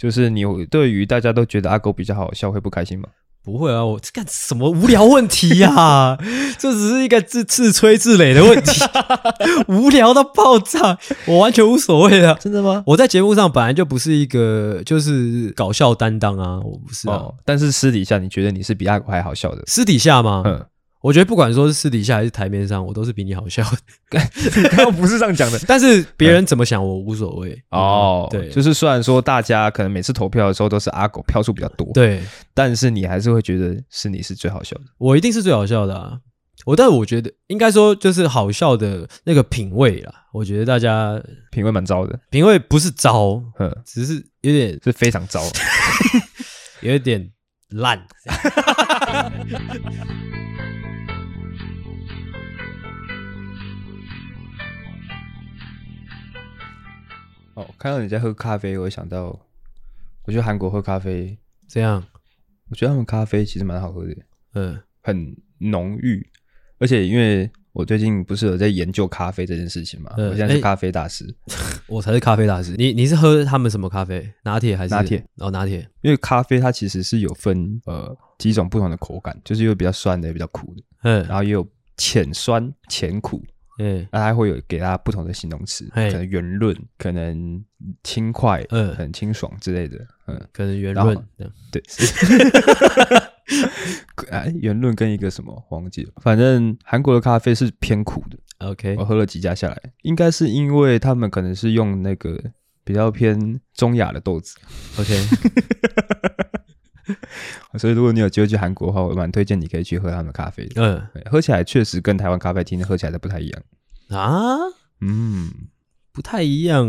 就是你对于大家都觉得阿狗比较好笑，会不开心吗？不会啊，我这干什么无聊问题呀、啊？这只是一个自自吹自擂的问题，无聊到爆炸，我完全无所谓的。真的吗？我在节目上本来就不是一个就是搞笑担当啊，我不是啊、哦。但是私底下你觉得你是比阿狗还好笑的？私底下吗？嗯。我觉得不管说是私底下还是台面上，我都是比你好笑的。刚刚不是这样讲的，但是别人怎么想我无所谓哦。对，就是虽然说大家可能每次投票的时候都是阿狗票数比较多，对，但是你还是会觉得是你是最好笑的。我一定是最好笑的啊！我但是我觉得应该说就是好笑的那个品味啦。我觉得大家品味蛮糟的，品味不是糟，嗯，只是有点是非常糟，有一点烂。哦，看到你在喝咖啡，我会想到，我觉得韩国喝咖啡这样，我觉得他们咖啡其实蛮好喝的，嗯，很浓郁，而且因为我最近不是有在研究咖啡这件事情嘛，嗯、我现在是咖啡大师，欸、我才是咖啡大师。你你是喝他们什么咖啡？拿铁还是拿铁？哦，拿铁，因为咖啡它其实是有分呃几种不同的口感，就是有比较酸的，也比较苦的，嗯，然后也有浅酸浅苦。嗯，那它会有给它不同的形容词，可能圆润，可能轻快，嗯，很清爽之类的，嗯，可能圆润，对，哎，圆润跟一个什么忘记了，反正韩国的咖啡是偏苦的。OK，我喝了几家下来，应该是因为他们可能是用那个比较偏中亚的豆子。OK。所以，如果你有机会去韩国的话，我蛮推荐你可以去喝他们的咖啡的。嗯，喝起来确实跟台湾咖啡厅喝起来的不太一样啊。嗯，不太一样。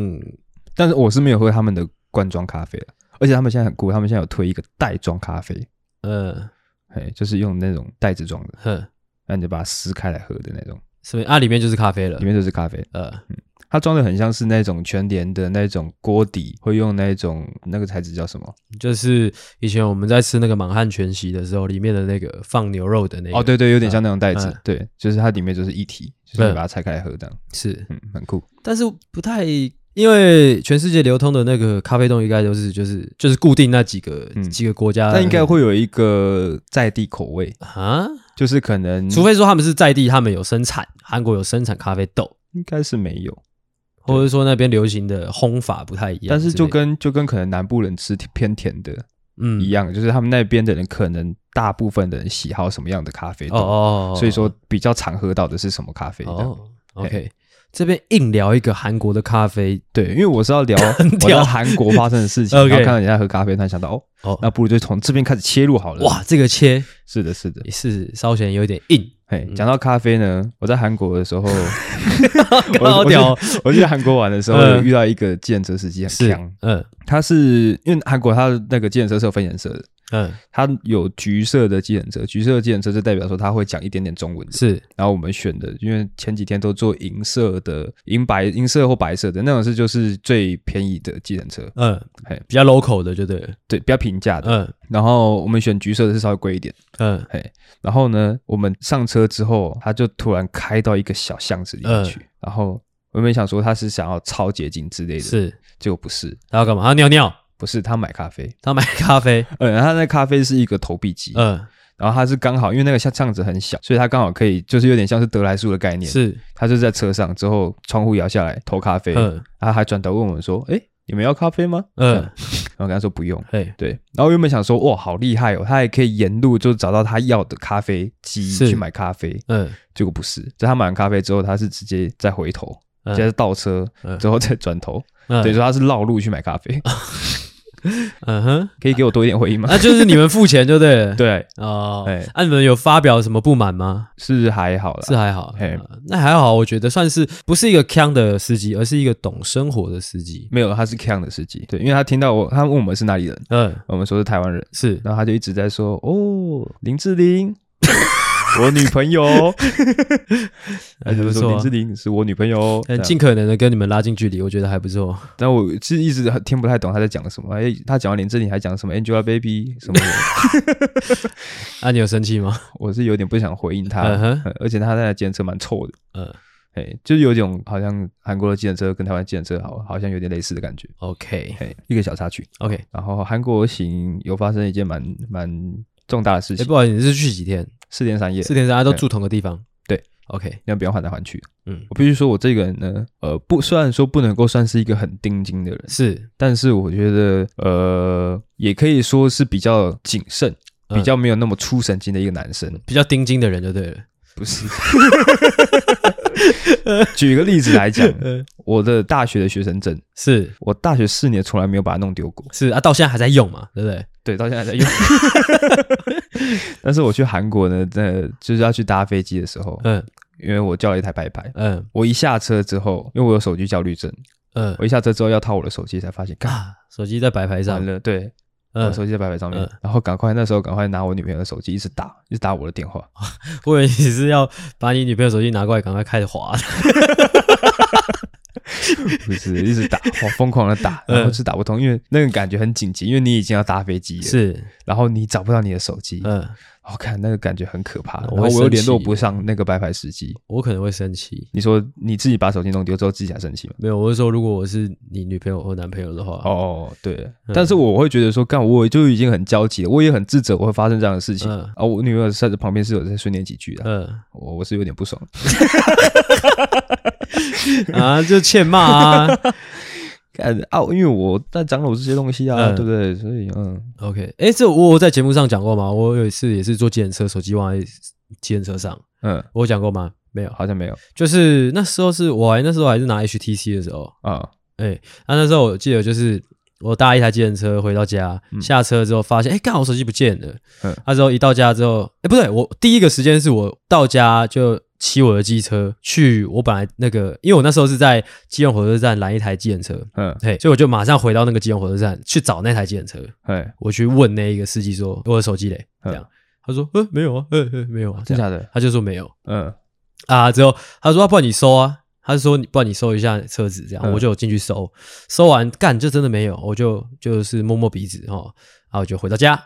但是我是没有喝他们的罐装咖啡，而且他们现在很酷，他们现在有推一个袋装咖啡。嗯，哎，就是用那种袋子装的。哼，那你就把它撕开来喝的那种。是不是啊？里面就是咖啡了，里面就是咖啡。呃，嗯。它装的很像是那种全联的那种锅底，会用那种那个材质叫什么？就是以前我们在吃那个满汉全席的时候，里面的那个放牛肉的那个。哦，对对，有点像那种袋子。嗯、对，就是它里面就是一体，就是你把它拆开来喝这样。是，嗯，很酷。但是不太，因为全世界流通的那个咖啡豆应该都是就是就是固定那几个、嗯、几个国家，但应该会有一个在地口味啊，就是可能，除非说他们是在地，他们有生产，韩国有生产咖啡豆，应该是没有。或者说那边流行的烘法不太一样，但是就跟就跟可能南部人吃偏甜的，嗯，一样，就是他们那边的人可能大部分的人喜好什么样的咖啡豆，哦，所以说比较常喝到的是什么咖啡？哦，OK，这边硬聊一个韩国的咖啡，对，因为我是要聊 聊韩国发生的事情，然后看到人家喝咖啡，他想到哦哦，那不如就从这边开始切入好了。哇，这个切。是的，是的，也是稍显有点硬。嘿，讲到咖啡呢，我在韩国的时候，好屌！我去韩国玩的时候，遇到一个计程车司机很强，嗯，他是因为韩国他那个计程车是有分颜色的。嗯，它有橘色的计程车，橘色的计程车就代表说它会讲一点点中文的。是，然后我们选的，因为前几天都做银色的、银白、银色或白色的那种是就是最便宜的计程车。嗯，嘿，比较 local 的就对了，对，比较平价的。嗯，然后我们选橘色的是稍微贵一点。嗯，嘿，然后呢，我们上车之后，他就突然开到一个小巷子里面去，嗯、然后我们想说他是想要超捷径之类的，是，结果不是，他要干嘛？他要尿尿。不是他买咖啡，他买咖啡，嗯，他那咖啡是一个投币机，嗯，然后他是刚好，因为那个像巷子很小，所以他刚好可以，就是有点像是得来树的概念，是，他就在车上之后，窗户摇下来投咖啡，嗯，然后还转头问我们说，哎，你们要咖啡吗？嗯，然后跟他说不用，嘿，对，然后原本想说，哇，好厉害哦，他还可以沿路就找到他要的咖啡机去买咖啡，嗯，结果不是，在他买完咖啡之后，他是直接再回头，接着倒车，之后再转头，等于说他是绕路去买咖啡。嗯哼，可以给我多一点回应吗？那就是你们付钱就，对了 对？对哦。哎，那你们有发表什么不满吗？是还好啦，是还好。嘿，那还好，我觉得算是不是一个锵的司机，而是一个懂生活的司机。没有，他是锵的司机。对，因为他听到我，他问我们是哪里人，嗯，我们说是台湾人，是，然后他就一直在说，哦，林志玲。我女朋友，还是说林志玲是我女朋友，但尽可能的跟你们拉近距离，我觉得还不错。但我其实一直听不太懂他在讲什么。哎，他讲完林志玲还讲什么 Angelababy 什么的？啊，你有生气吗？我是有点不想回应他，而且他那台计程车蛮臭的。嗯，哎，就是有一种好像韩国的计程车跟台湾计程车好好像有点类似的感觉。OK，嘿，一个小插曲。OK，然后韩国行有发生一件蛮蛮重大的事情。哎，不好意思，你是去几天？四天三夜。四天三夜都住同个地方。对，OK，那不要换来换去？嗯，我必须说，我这个人呢，呃，不，虽然说不能够算是一个很钉金的人，是，但是我觉得，呃，也可以说是比较谨慎。比较没有那么粗神经的一个男生，嗯、比较钉金的人就对了，不是？举一个例子来讲，我的大学的学生证，是我大学四年从来没有把它弄丢过，是啊，到现在还在用嘛，对不对？对，到现在还在用。但是我去韩国呢，呃，就是要去搭飞机的时候，嗯，因为我叫了一台白牌，嗯，我一下车之后，因为我有手机焦虑症，嗯，我一下车之后要掏我的手机，才发现，啊，手机在白牌上了，对。我手机在白牌上面，嗯、然后赶快那时候赶快拿我女朋友的手机，一直打，一直打我的电话。我以为你是要把你女朋友手机拿过来，赶快开始滑。不是，一直打，我疯狂的打，然后是打不通，因为那个感觉很紧急，因为你已经要搭飞机了，是，然后你找不到你的手机，嗯。我看那个感觉很可怕，然后我又联络不上那个白牌司机，我可能会生气。你说你自己把手机弄丢之后自己还生气吗？没有，我是说如果我是你女朋友或男朋友的话，哦，对，嗯、但是我会觉得说，干我就已经很焦急了，我也很自责，我会发生这样的事情、嗯、啊。我女朋友在这旁边是有在训练几句的，嗯，我我是有点不爽，啊，就欠骂啊。看啊，因为我在讲了这些东西啊，嗯、对不对？所以，嗯，OK，哎、欸，这我我在节目上讲过吗？我有一次也是坐计程车，手机忘在计程车上，嗯，我讲过吗？没有，好像没有。就是那时候是我还那时候还是拿 HTC 的时候啊，哎、嗯，那、欸、那时候我记得就是我搭一台计程车回到家，嗯、下车之后发现，哎、欸，刚好手机不见了。嗯，那时候一到家之后，哎、欸，不对，我第一个时间是我到家就。骑我的机车去，我本来那个，因为我那时候是在基隆火车站拦一台计程车，嗯，嘿，所以我就马上回到那个基隆火车站去找那台计程车，嘿，我去问那一个司机说，我的手机嘞，这样，他说，呃，没有啊，呃呃，没有啊，真假的？他就说没有，嗯，啊，之后他说，不然你搜啊，他就说，不然你搜一下车子，这样，我就进去搜，搜完干就真的没有，我就就是摸摸鼻子哈，然后我就回到家。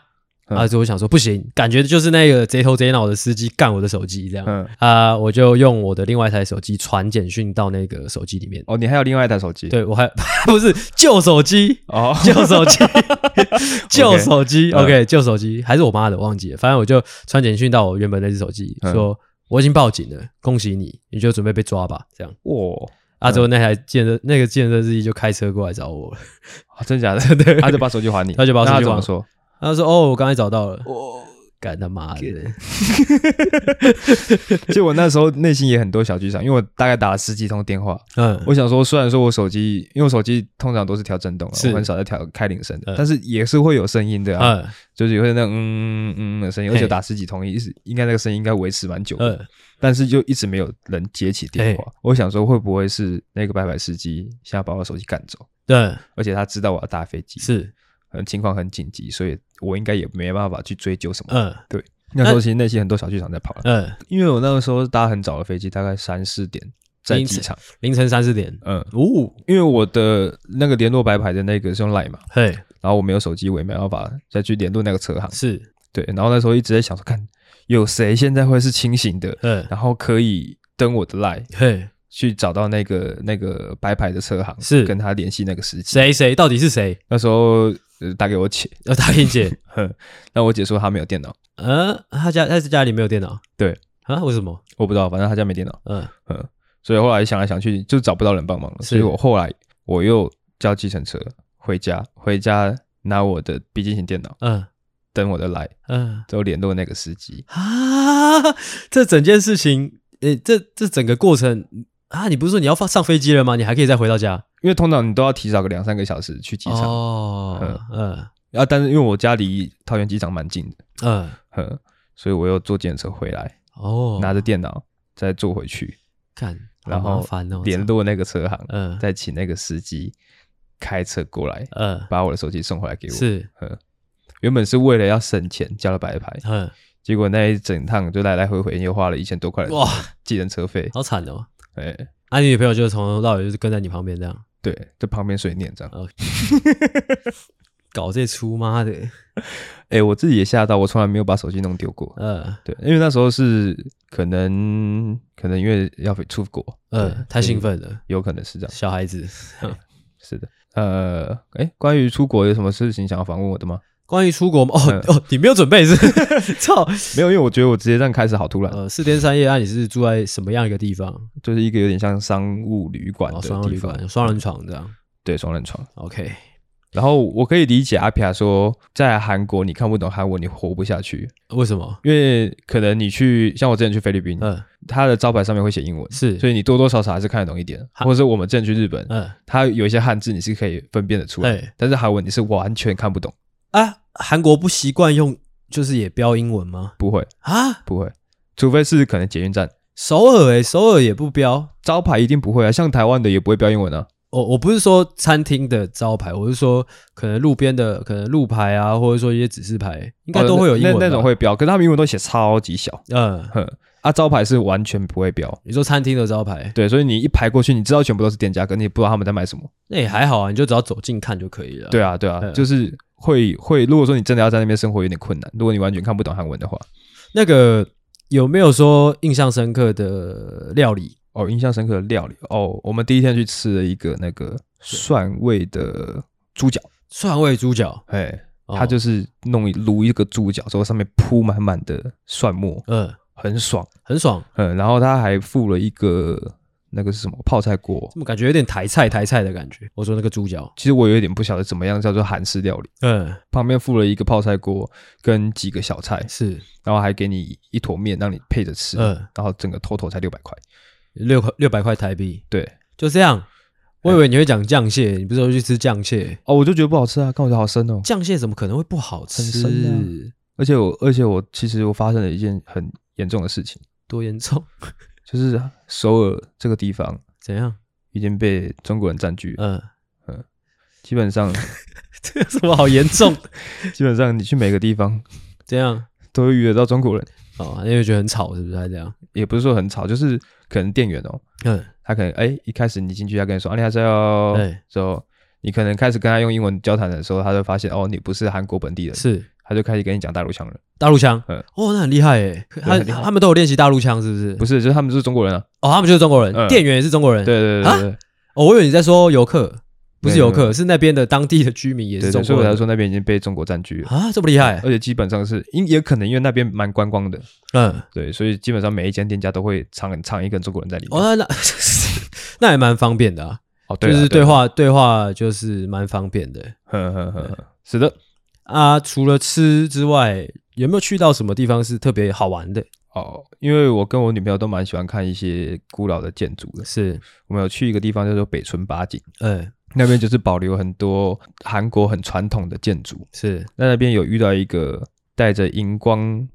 啊！就我想说不行，感觉就是那个贼头贼脑的司机干我的手机这样。嗯啊，我就用我的另外一台手机传简讯到那个手机里面。哦，你还有另外一台手机？对，我还 不是旧手机哦，旧手机，旧手机。OK，旧手机还是我妈的，忘记了。反正我就传简讯到我原本那只手机，说我已经报警了，恭喜你，你就准备被抓吧。这样。哇！啊，之后那台建设那个计程车司机就开车过来找我了。真假的？对，他就把手机还你，他就把手机还我。他说：“哦，我刚才找到了。”我干他妈的！其实我那时候内心也很多小剧场，因为我大概打了十几通电话。嗯，我想说，虽然说我手机，因为我手机通常都是调震动，我很少在调开铃声的，但是也是会有声音的啊，就是有那种嗯嗯的声音，而且打十几通，意思应该那个声音应该维持蛮久的，但是就一直没有人接起电话。我想说，会不会是那个白牌司机想要把我手机赶走？对，而且他知道我要搭飞机，是。情况很紧急，所以我应该也没办法去追究什么。嗯，对，那时候其实内心很多小剧场在跑。嗯，因为我那个时候搭很早的飞机，大概三四点在机场，凌晨三四点。嗯，哦，因为我的那个联络白牌的那个是用 Line 嘛，嘿，然后我没有手机，我也没办法再去联络那个车行。是对，然后那时候一直在想说，看有谁现在会是清醒的，嗯，然后可以登我的 Line，嘿。去找到那个那个白牌的车行，是跟他联系那个司机。谁谁到底是谁？那时候打给我姐，呃打给你姐。哼，那我姐说她没有电脑。嗯，她家她是家里没有电脑。对啊，为什么？我不知道，反正她家没电脑。嗯嗯，所以后来想来想去，就找不到人帮忙了。所以我后来我又叫计程车回家，回家拿我的笔记型电脑，嗯，等我的来，嗯，之后联络那个司机。啊，这整件事情，诶，这这整个过程。啊，你不是说你要放上飞机了吗？你还可以再回到家，因为通常你都要提早个两三个小时去机场。哦，嗯。嗯，然后但是因为我家离桃园机场蛮近的，嗯。嗯，所以我又坐电车回来，哦，拿着电脑再坐回去，看，然后联络那个车行，嗯，再请那个司机开车过来，嗯，把我的手机送回来给我。是，嗯，原本是为了要省钱交了白牌，嗯，结果那一整趟就来来回回又花了一千多块哇，计程车费，好惨哦。哎，啊，你女朋友就是从头到尾就是跟在你旁边这样，对，在旁边随念这样。搞这出妈的！哎、欸，我自己也吓到，我从来没有把手机弄丢过。嗯、呃，对，因为那时候是可能可能因为要出国，嗯、呃，太兴奋了，有可能是这样。小孩子，是的。呃，哎、欸，关于出国有什么事情想要访问我的吗？关于出国吗？哦、嗯、哦，你没有准备是？操，没有，因为我觉得我直接这样开始好突然。呃，四天三夜，那、啊、你是住在什么样一个地方？就是一个有点像商务旅馆的地方，哦、商务旅馆，双人床这样。对，双人床。OK。然后我可以理解阿皮亚说，在韩国你看不懂韩文，你活不下去。为什么？因为可能你去，像我之前去菲律宾，嗯，它的招牌上面会写英文，是，所以你多多少少还是看得懂一点。或者是我们之前去日本，嗯，它有一些汉字你是可以分辨得出来，但是韩文你是完全看不懂。啊，韩国不习惯用，就是也标英文吗？不会啊，不会，除非是可能捷运站。首尔诶，首尔也不标招牌，一定不会啊。像台湾的也不会标英文啊。我我不是说餐厅的招牌，我是说可能路边的，可能路牌啊，或者说一些指示牌，应该都会有英文、哦那。那种会标，可是他们英文都写超级小。嗯哼，啊，招牌是完全不会标。你说餐厅的招牌？对，所以你一排过去，你知道全部都是店家，可你也不知道他们在卖什么。那也还好啊，你就只要走近看就可以了。对啊，对啊，嗯、就是会会，如果说你真的要在那边生活有点困难，如果你完全看不懂韩文的话，那个有没有说印象深刻的料理？哦，印象深刻的料理。哦，我们第一天去吃了一个那个蒜味的猪脚，蒜味猪脚，哎，它就是弄卤一个猪脚之后，上面铺满满的蒜末，嗯，很爽，很爽，嗯，然后他还附了一个那个是什么泡菜锅，怎么感觉有点台菜台菜的感觉？我说那个猪脚，其实我有点不晓得怎么样叫做韩式料理，嗯，旁边附了一个泡菜锅跟几个小菜，是，然后还给你一坨面让你配着吃，嗯，然后整个 total 才六百块。六块六百块台币，对，就这样。我以为你会讲酱蟹，你不是说去吃酱蟹？哦，我就觉得不好吃啊，看我觉得好生哦。酱蟹怎么可能会不好吃？很生啊。而且我，而且我其实我发生了一件很严重的事情。多严重？就是首尔这个地方怎样已经被中国人占据了。嗯嗯，基本上 这有什么好严重？基本上你去每个地方怎样都会遇得到中国人。哦，因为觉得很吵，是不是？还这样？也不是说很吵，就是可能店员哦，嗯，他可能哎、欸，一开始你进去，他跟你说啊，你还是要，对，之后你可能开始跟他用英文交谈的时候，他就发现哦，你不是韩国本地人，是，他就开始跟你讲大陆腔了。大陆腔，嗯，哦，那很厉害诶，他他们都有练习大陆腔，是不是？不是，就是他们就是中国人啊。哦，他们就是中国人，嗯、店员也是中国人。对对对对，对、啊。哦，我以为你在说游客。不是游客，是那边的当地的居民也是中国人。所以我才说那边已经被中国占据了啊，这么厉害！而且基本上是因也可能因为那边蛮观光的，嗯，对，所以基本上每一间店家都会藏藏一个中国人在里面。哦，那那 那也蛮方便的啊。哦，对，就是对话对话就是蛮方便的。呵呵呵，是的啊。除了吃之外，有没有去到什么地方是特别好玩的？哦，因为我跟我女朋友都蛮喜欢看一些古老的建筑的。是，我们有去一个地方叫做北村八景。嗯。那边就是保留很多韩国很传统的建筑，是。那那边有遇到一个戴着荧光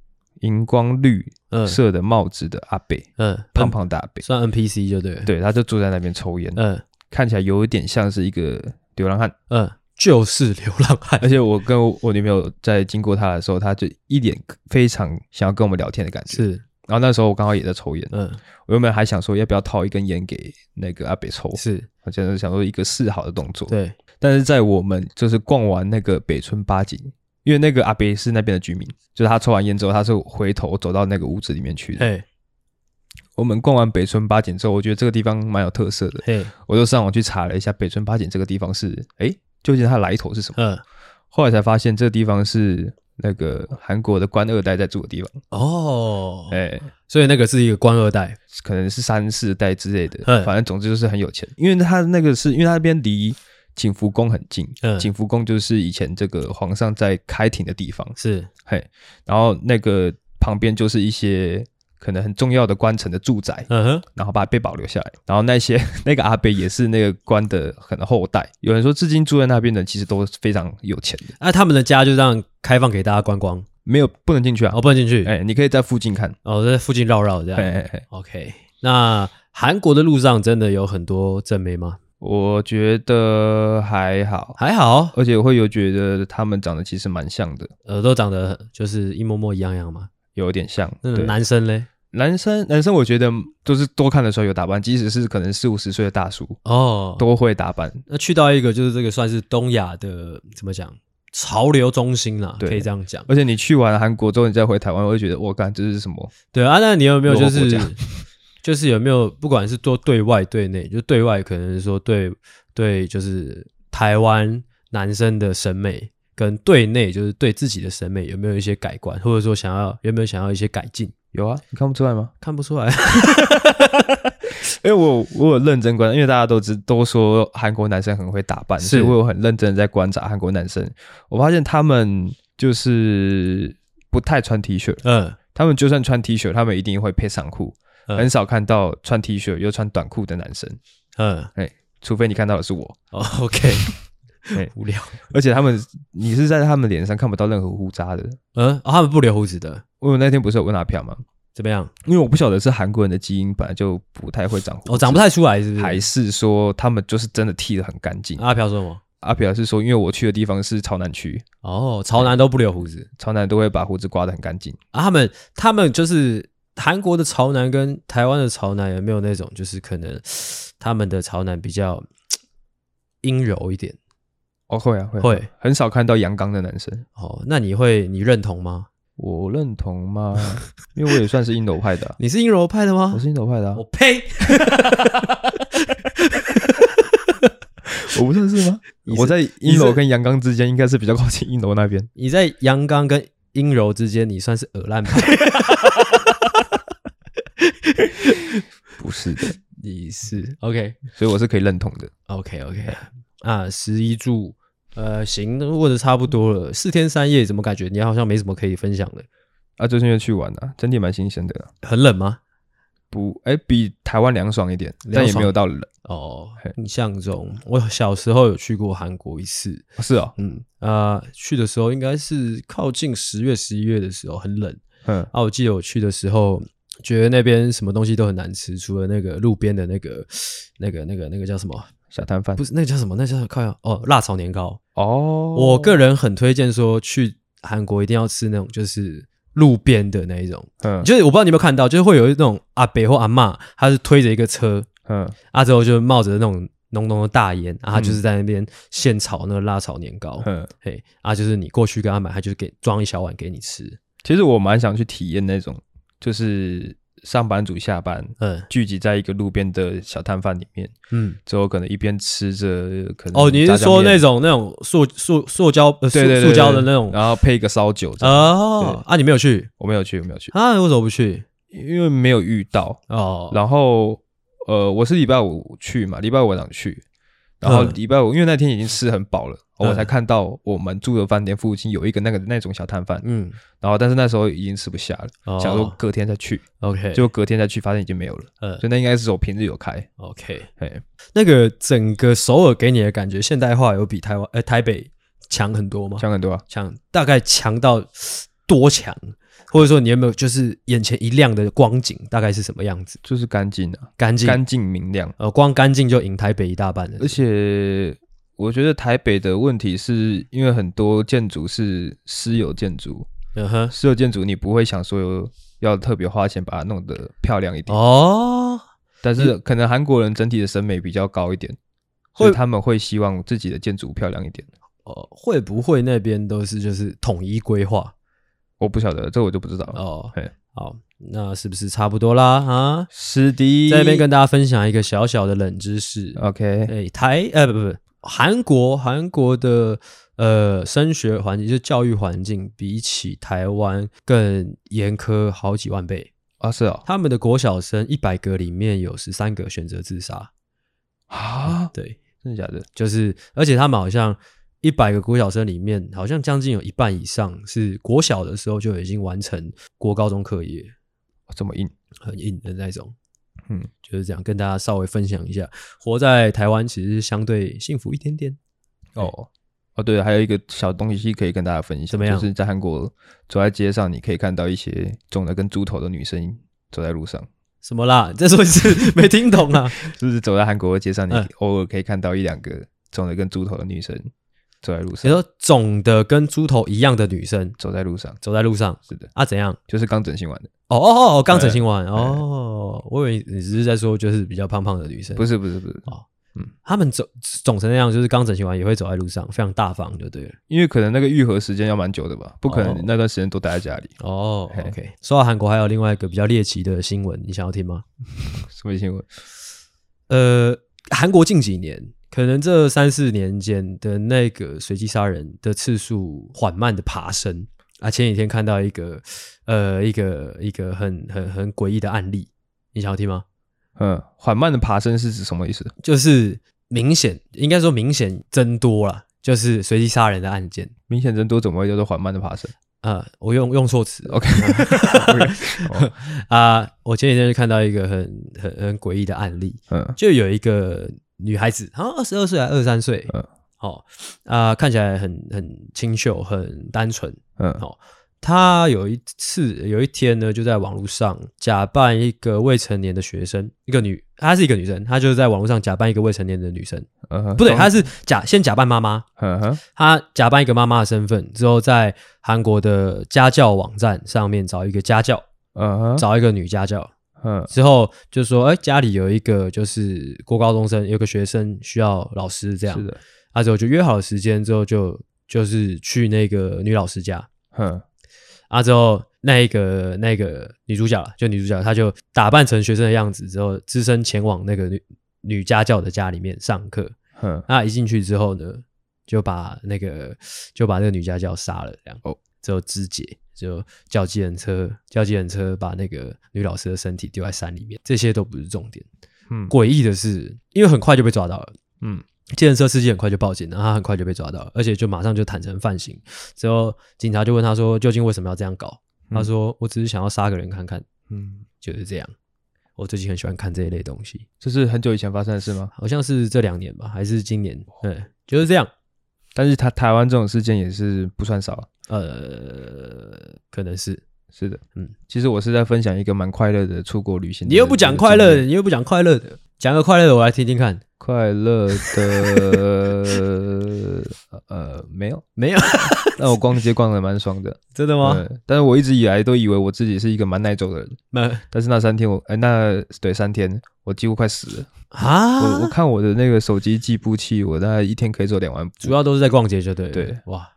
荧光绿色的帽子的阿北，嗯，胖胖的阿伯，算 NPC 就对了，对，他就坐在那边抽烟，嗯，看起来有一点像是一个流浪汉，嗯，就是流浪汉。而且我跟我女朋友在经过他的时候，他就一脸非常想要跟我们聊天的感觉，是。然后那时候我刚好也在抽烟，嗯，我原本还想说要不要掏一根烟给那个阿北抽，是，我现在想说一个示好的动作，对。但是在我们就是逛完那个北村八景，因为那个阿北是那边的居民，就是他抽完烟之后，他是回头走到那个屋子里面去的。对。我们逛完北村八景之后，我觉得这个地方蛮有特色的，嘿，我就上网去查了一下北村八景这个地方是，哎，究竟它的来头是什么？嗯，后来才发现这个地方是。那个韩国的官二代在住的地方哦，哎、欸，所以那个是一个官二代，可能是三四代之类的，嗯、反正总之就是很有钱。因为他那个是因为他那边离景福宫很近，嗯，景福宫就是以前这个皇上在开庭的地方，是嘿，然后那个旁边就是一些。可能很重要的官城的住宅，嗯哼，然后把它被保留下来。然后那些 那个阿伯也是那个官的可能后代。有人说，至今住在那边的其实都非常有钱的。那、啊、他们的家就这样开放给大家观光？没有，不能进去啊！哦，不能进去。哎、欸，你可以在附近看。哦，在附近绕绕这样。嘿嘿嘿 OK，那韩国的路上真的有很多正妹吗？我觉得还好，还好，而且我会有觉得他们长得其实蛮像的，呃，都长得就是一模模一样样嘛？有点像。那男生嘞？男生，男生，我觉得都是多看的时候有打扮，即使是可能四五十岁的大叔哦，都会打扮。那去到一个就是这个算是东亚的怎么讲？潮流中心啦，可以这样讲。而且你去完韩国之后，你再回台湾，我会觉得我干这是什么？对啊，那你有没有就是就是有没有不管是做对外对内，就对外可能是说对对，就是台湾男生的审美，跟对内就是对自己的审美有没有一些改观，或者说想要有没有想要一些改进？有啊，你看不出来吗？看不出来。因为我我有认真观察，因为大家都知都说韩国男生很会打扮，所以我有很认真的在观察韩国男生。我发现他们就是不太穿 T 恤，嗯，他们就算穿 T 恤，他们一定会配长裤，嗯、很少看到穿 T 恤又穿短裤的男生，嗯，哎，除非你看到的是我。哦，OK，哎，无聊。而且他们，你是在他们脸上看不到任何胡渣的，嗯、哦，他们不留胡子的。我那天不是有问他票吗？怎么样？因为我不晓得是韩国人的基因本来就不太会长胡子，哦，长不太出来，是不是？还是说他们就是真的剃的很干净？阿飘说什么？阿飘是说，因为我去的地方是潮南区，哦，潮南都不留胡子，潮南都会把胡子刮得很干净。啊，他们他们就是韩国的潮南跟台湾的潮南有没有那种，就是可能他们的潮南比较阴柔一点？哦，会啊，会会，很少看到阳刚的男生。哦，那你会你认同吗？我认同吗？因为我也算是阴柔派的、啊。你是阴柔派的吗？我是阴柔派的、啊。我呸！我不算是吗？是我在阴柔跟阳刚之间，应该是比较靠近阴柔那边。你在阳刚跟阴柔之间，你算是耳烂派。不是的，你是 OK，所以我是可以认同的。OK OK 啊，食衣住。呃，行，那问的差不多了。四天三夜，怎么感觉你好像没什么可以分享的？啊，就是因为去玩啊，整体蛮新鲜的。很冷吗？不，哎、欸，比台湾凉爽一点，但也没有到冷。哦，印象中，我小时候有去过韩国一次。是啊、哦，嗯啊、呃，去的时候应该是靠近十月、十一月的时候，很冷。嗯，啊，我记得我去的时候，觉得那边什么东西都很难吃，除了那个路边的那个、那个、那个、那个叫什么？小摊贩。不是那个叫什么？那个、叫靠哦，辣炒年糕哦。我个人很推荐说，去韩国一定要吃那种就是路边的那一种，嗯，就是我不知道你有没有看到，就是会有一种阿伯或阿嬷，他是推着一个车，嗯，啊之后就冒着那种浓浓的大烟，啊，他就是在那边现炒那个辣炒年糕，嗯，嘿，啊，就是你过去跟他买，他就是给装一小碗给你吃。其实我蛮想去体验那种，就是。上班族下班，嗯，聚集在一个路边的小摊贩里面，嗯，之后可能一边吃着，可能哦，你是说那种那种塑塑塑胶呃塑塑胶的那种，然后配一个烧酒哦，啊，你没有去？我没有去，我没有去。啊，为什么不去？因为没有遇到。哦。然后呃，我是礼拜五去嘛，礼拜五晚上去。然后礼拜五，因为那天已经吃很饱了，嗯、我才看到我们住的饭店附近有一个那个那种小摊贩。嗯，然后但是那时候已经吃不下了，哦、想说隔天再去。OK，就隔天再去，发现已经没有了。嗯，所以那应该是我平日有开。OK，嘿，那个整个首尔给你的感觉现代化有比台湾呃台北强很多吗？强很多啊，强大概强到多强？或者说你有没有就是眼前一亮的光景，大概是什么样子？就是干净啊，干净、干净明亮。呃，光干净就赢台北一大半了。而且我觉得台北的问题是因为很多建筑是私有建筑，嗯哼，私有建筑你不会想说要特别花钱把它弄得漂亮一点哦。但是可能韩国人整体的审美比较高一点，所以他们会希望自己的建筑漂亮一点。呃，会不会那边都是就是统一规划？我不晓得，这我就不知道了。哦，嘿好，那是不是差不多啦？啊，是的，在这边跟大家分享一个小小的冷知识。OK，哎，台呃不不不，韩国韩国的呃升学环境，就是教育环境，比起台湾更严苛好几万倍啊！是啊，他们的国小生一百个里面有十三个选择自杀啊！对，真的假的？就是，而且他们好像。一百个国小生里面，好像将近有一半以上是国小的时候就已经完成国高中课业，这么硬，很硬的那种。嗯，就是这样跟大家稍微分享一下，活在台湾其实是相对幸福一点点。哦哦，对了，还有一个小东西可以跟大家分享，怎么样？就是在韩国走在街上，你可以看到一些肿的跟猪头的女生走在路上。什么啦？再说一次，没听懂啊？就是走在韩国的街上，你偶尔可以看到一两个肿的跟猪头的女生。走在路上，你说肿的跟猪头一样的女生走在路上，走在路上，是的啊，怎样？就是刚整形完的。哦哦哦，刚整形完哦。我以为你只是在说就是比较胖胖的女生，不是不是不是。哦，嗯，他们肿肿成那样，就是刚整形完也会走在路上，非常大方，就对了。因为可能那个愈合时间要蛮久的吧，不可能那段时间都待在家里。哦，OK。说到韩国，还有另外一个比较猎奇的新闻，你想要听吗？什么新闻？呃，韩国近几年，可能这三四年间的那个随机杀人的次数缓慢的爬升啊。前几天看到一个，呃，一个一个很很很诡异的案例，你想要听吗？嗯，缓慢的爬升是指什么意思？就是明显，应该说明显增多了，就是随机杀人的案件明显增多，怎么会叫做缓慢的爬升？啊，我用用错词，OK。啊，我前几天就看到一个很很很诡异的案例，嗯，就有一个女孩子，好像二十二岁还是二十三岁，嗯，好啊，看起来很很清秀，很单纯，嗯，好。他有一次，有一天呢，就在网络上假扮一个未成年的学生，一个女，她是一个女生，她就是在网络上假扮一个未成年的女生，嗯哼，不对，她是假先假扮妈妈，嗯哼，她假扮一个妈妈的身份，之后在韩国的家教网站上面找一个家教，嗯哼，找一个女家教，嗯，之后就说，哎，家里有一个就是国高中生，有个学生需要老师这样，是的，啊，之后就约好了时间，之后就就是去那个女老师家，嗯。啊！之后那一个那个女主角，就女主角，她就打扮成学生的样子，之后只身前往那个女女家教的家里面上课。嗯，那一进去之后呢，就把那个就把那个女家教杀了，这样。哦，之后肢解，就叫计程车，叫计程车把那个女老师的身体丢在山里面。这些都不是重点。嗯，诡异的是，因为很快就被抓到了。嗯。计程车司机很快就报警，然后他很快就被抓到了，而且就马上就坦诚犯行。之后警察就问他说：“究竟为什么要这样搞？”嗯、他说：“我只是想要杀个人看看。”嗯，就是这样。我最近很喜欢看这一类东西。这是很久以前发生的事吗？好像是这两年吧，还是今年？对，就是这样。但是他台湾这种事件也是不算少。呃，可能是。是的。嗯，其实我是在分享一个蛮快乐的出国旅行。你又不讲快乐，你又不讲快乐的，讲个快乐的我来听听看。快乐的 呃没有。没有，那我逛街逛的蛮爽的，真的吗？但是我一直以来都以为我自己是一个蛮耐走的人，那。但是那三天我哎、欸、那对三天我几乎快死了。啊！我我看我的那个手机计步器，我大概一天可以走两万步，主要都是在逛街就对对。哇，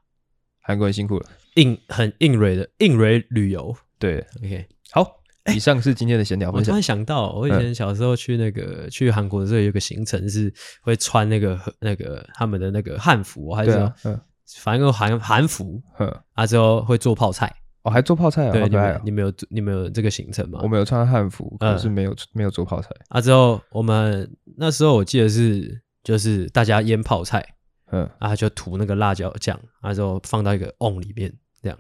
韩国人辛苦了，硬很硬蕊的硬蕊旅游对，OK 好。以上是今天的闲聊。我突然想到，我以前小时候去那个、嗯、去韩国的时候，有个行程是会穿那个那个他们的那个汉服，还是什么？啊嗯、反正韩韩服。嗯，啊之后会做泡菜。哦，还做泡菜啊？对，你们你们有你们有这个行程吗？我没有穿汉服，可是没有、嗯、没有做泡菜。啊之后我们那时候我记得是就是大家腌泡菜，嗯，啊就涂那个辣椒酱，啊之后放到一个瓮里面，这样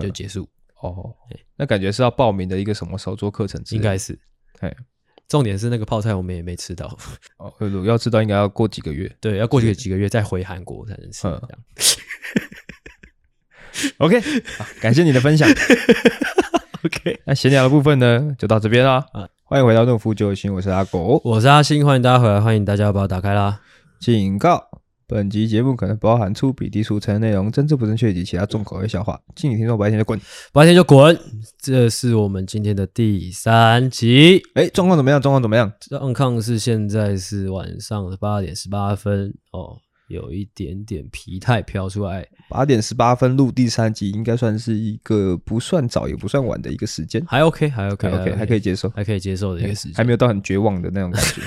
就结束。嗯哦，那感觉是要报名的一个什么手作课程？应该是，哎，重点是那个泡菜我们也没吃到。哦，要吃到应该要过几个月，对，要过几个几个月再回韩国才能吃。OK，感谢你的分享。OK，那闲聊的部分呢，就到这边啦。啊，欢迎回到诺夫救星，我是阿狗，我是阿星，欢迎大家回来，欢迎大家把我打开啦。警告。本集节目可能包含粗鄙、低俗、成人内容、政治不正确以及其他重口味笑话，敬请听众白天就滚，白天就滚。这是我们今天的第三集。哎，状况怎么样？状况怎么样？状况是现在是晚上的八点十八分哦。有一点点疲态飘出来。八点十八分录第三集，应该算是一个不算早也不算晚的一个时间，还 OK，还 OK，还 OK，还可以接受，还可以接受的一个时间，还没有到很绝望的那种感觉。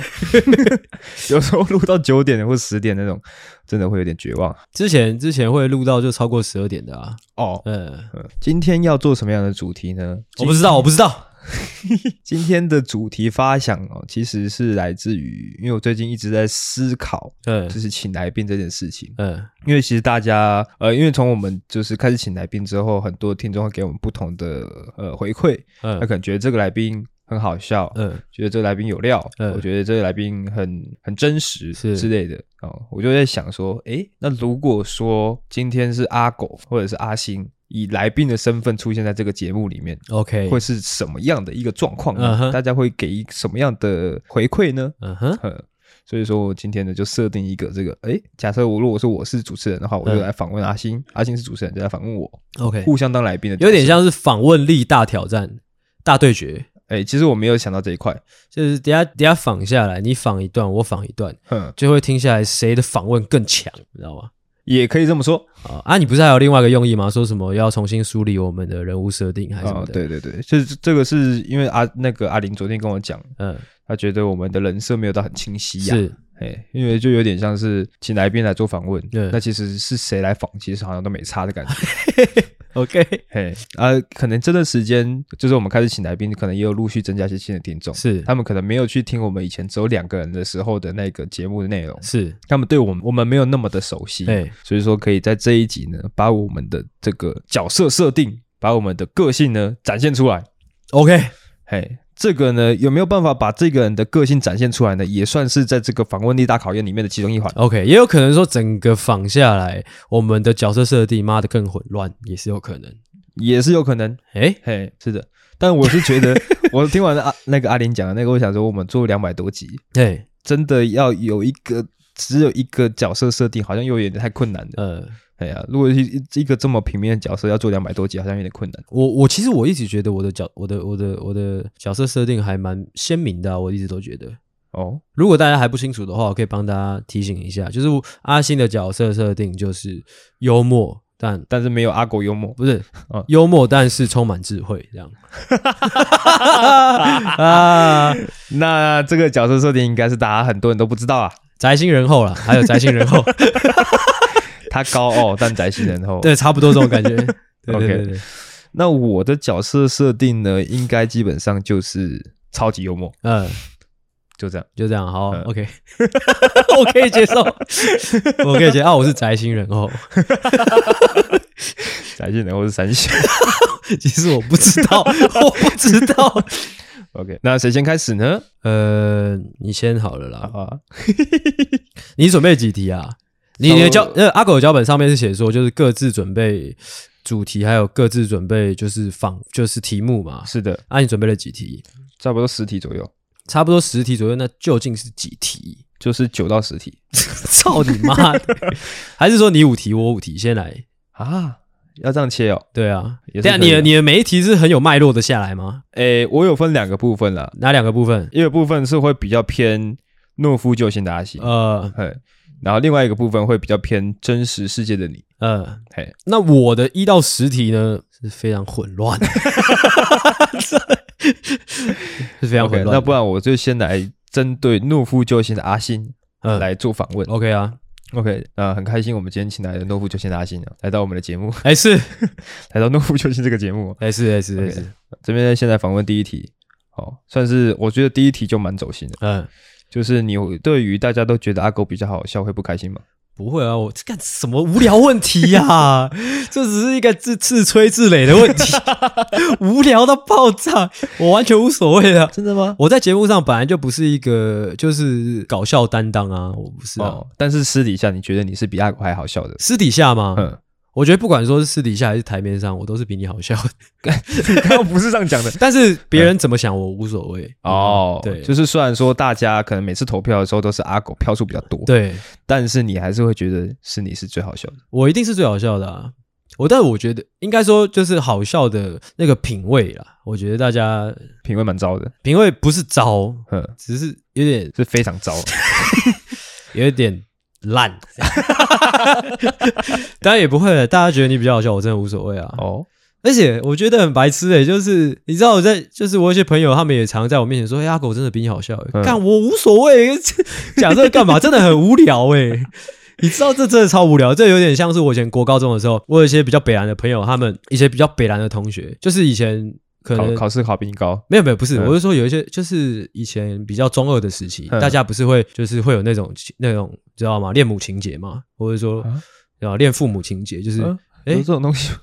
有时候录到九点或十点那种，真的会有点绝望。之前之前会录到就超过十二点的啊。哦，嗯嗯，今天要做什么样的主题呢？我不知道，我不知道。今天的主题发想哦，其实是来自于，因为我最近一直在思考，嗯，就是请来宾这件事情。嗯，因为其实大家，呃，因为从我们就是开始请来宾之后，很多听众会给我们不同的呃回馈，嗯，他可能觉得这个来宾很好笑，嗯，觉得这个来宾有料，嗯，我觉得这个来宾很很真实，是。之类的哦，我就在想说，诶，那如果说今天是阿狗或者是阿星。以来宾的身份出现在这个节目里面，OK，会是什么样的一个状况呢？Uh huh. 大家会给什么样的回馈呢？嗯哼、uh，huh. 所以说我今天呢就设定一个这个，诶，假设我如果说我是主持人的话，我就来访问阿星，uh. 阿星是主持人就来访问我，OK，互相当来宾的，有点像是访问力大挑战、大对决。哎，其实我没有想到这一块，就是等下等下访下来，你访一段，我访一段，哼，就会听下来谁的访问更强，你知道吗？也可以这么说啊啊！你不是还有另外一个用意吗？说什么要重新梳理我们的人物设定还是什么的？对对对，就是这个是因为阿那个阿玲昨天跟我讲，嗯，他觉得我们的人设没有到很清晰呀，是，哎，因为就有点像是请来宾来做访问，对，那其实是谁来访，其实好像都没差的感觉。OK，嘿啊，可能这段时间就是我们开始请来宾，可能也有陆续增加一些新的听众，是。他们可能没有去听我们以前只有两个人的时候的那个节目的内容，是。他们对我们我们没有那么的熟悉，对，所以说可以在这一集呢，把我们的这个角色设定，把我们的个性呢展现出来。OK，嘿。这个呢，有没有办法把这个人的个性展现出来呢？也算是在这个访问力大考验里面的其中一环。OK，也有可能说整个访下来，我们的角色设定妈的更混乱，也是有可能，也是有可能。哎嘿，是的。但我是觉得，我听完阿那个阿林讲的那个，我想说，我们做两百多集，对，真的要有一个只有一个角色设定，好像又有点太困难了。嗯。哎呀，如果一一个这么平面的角色要做两百多集，好像有点困难。我我其实我一直觉得我的角我的我的我的角色设定还蛮鲜明的啊，我一直都觉得。哦，如果大家还不清楚的话，我可以帮大家提醒一下，就是阿星的角色设定就是幽默，但但是没有阿狗幽默，不是，哦，幽默但是充满智慧这样。啊，那这个角色设定应该是大家很多人都不知道啊，宅心仁厚啦，还有宅心仁厚。他高傲，但宅心仁厚，对，差不多这种感觉。OK，那我的角色设定呢，应该基本上就是超级幽默。嗯，就这样，就这样。好，OK，我可以接受，我可以接受。啊，我是宅心仁厚，宅心仁厚是三星。其实我不知道，我不知道。OK，那谁先开始呢？呃，你先好了啦。啊，你准备几题啊？你的脚呃，阿狗的脚本上面是写说，就是各自准备主题，还有各自准备就是访，就是题目嘛。是的，啊，你准备了几题？差不多十题左右。差不多十题左右，那究竟是几题？就是九到十题。操你妈的！还是说你五题，我五题，先来啊？要这样切哦？对啊。对啊，你的你的每一题是很有脉络的下来吗？诶，我有分两个部分啦。哪两个部分？一个部分是会比较偏懦夫救星的阿星。呃，嘿。然后另外一个部分会比较偏真实世界的你，嗯，嘿，那我的一到十题呢是非常混乱，是非常混乱。那不然我就先来针对懦夫救星的阿星，嗯，来做访问。OK 啊，OK，那很开心，我们今天请来的诺夫救星的阿星来到我们的节目，哎是，来到诺夫救星这个节目，哎是还是还是。这边现在访问第一题，好，算是我觉得第一题就蛮走心的，嗯。就是你对于大家都觉得阿狗比较好笑会不开心吗？不会啊，我这干什么无聊问题呀、啊？这只是一个自自吹自擂的问题，无聊到爆炸，我完全无所谓啊。真的吗？我在节目上本来就不是一个就是搞笑担当啊，我不是啊、哦。但是私底下你觉得你是比阿狗还好笑的？私底下吗？嗯。我觉得不管说是私底下还是台面上，我都是比你好笑的。刚刚不是这样讲的，但是别人怎么想我无所谓哦。对，就是虽然说大家可能每次投票的时候都是阿狗票数比较多，对，但是你还是会觉得是你是最好笑的。我一定是最好笑的啊！我但是我觉得应该说就是好笑的那个品味啦。我觉得大家品味蛮糟的，品味不是糟，嗯，只是有点是非常糟，有一点。烂，当然也不会了。大家觉得你比较好笑，我真的无所谓啊。哦，而且我觉得很白痴诶、欸，就是你知道我在，就是我有些朋友他们也常在我面前说：“哎、欸，阿狗真的比你好笑。”干，嗯、我无所谓，讲这个干嘛？真的很无聊诶、欸。你知道这真的超无聊，这有点像是我以前国高中的时候，我有一些比较北蓝的朋友，他们一些比较北蓝的同学，就是以前。可能考试考比你高，没有没有，不是，我是说有一些就是以前比较中二的时期，大家不是会就是会有那种那种知道吗？恋母情节嘛，或者说啊？恋父母情节，就是哎这种东西。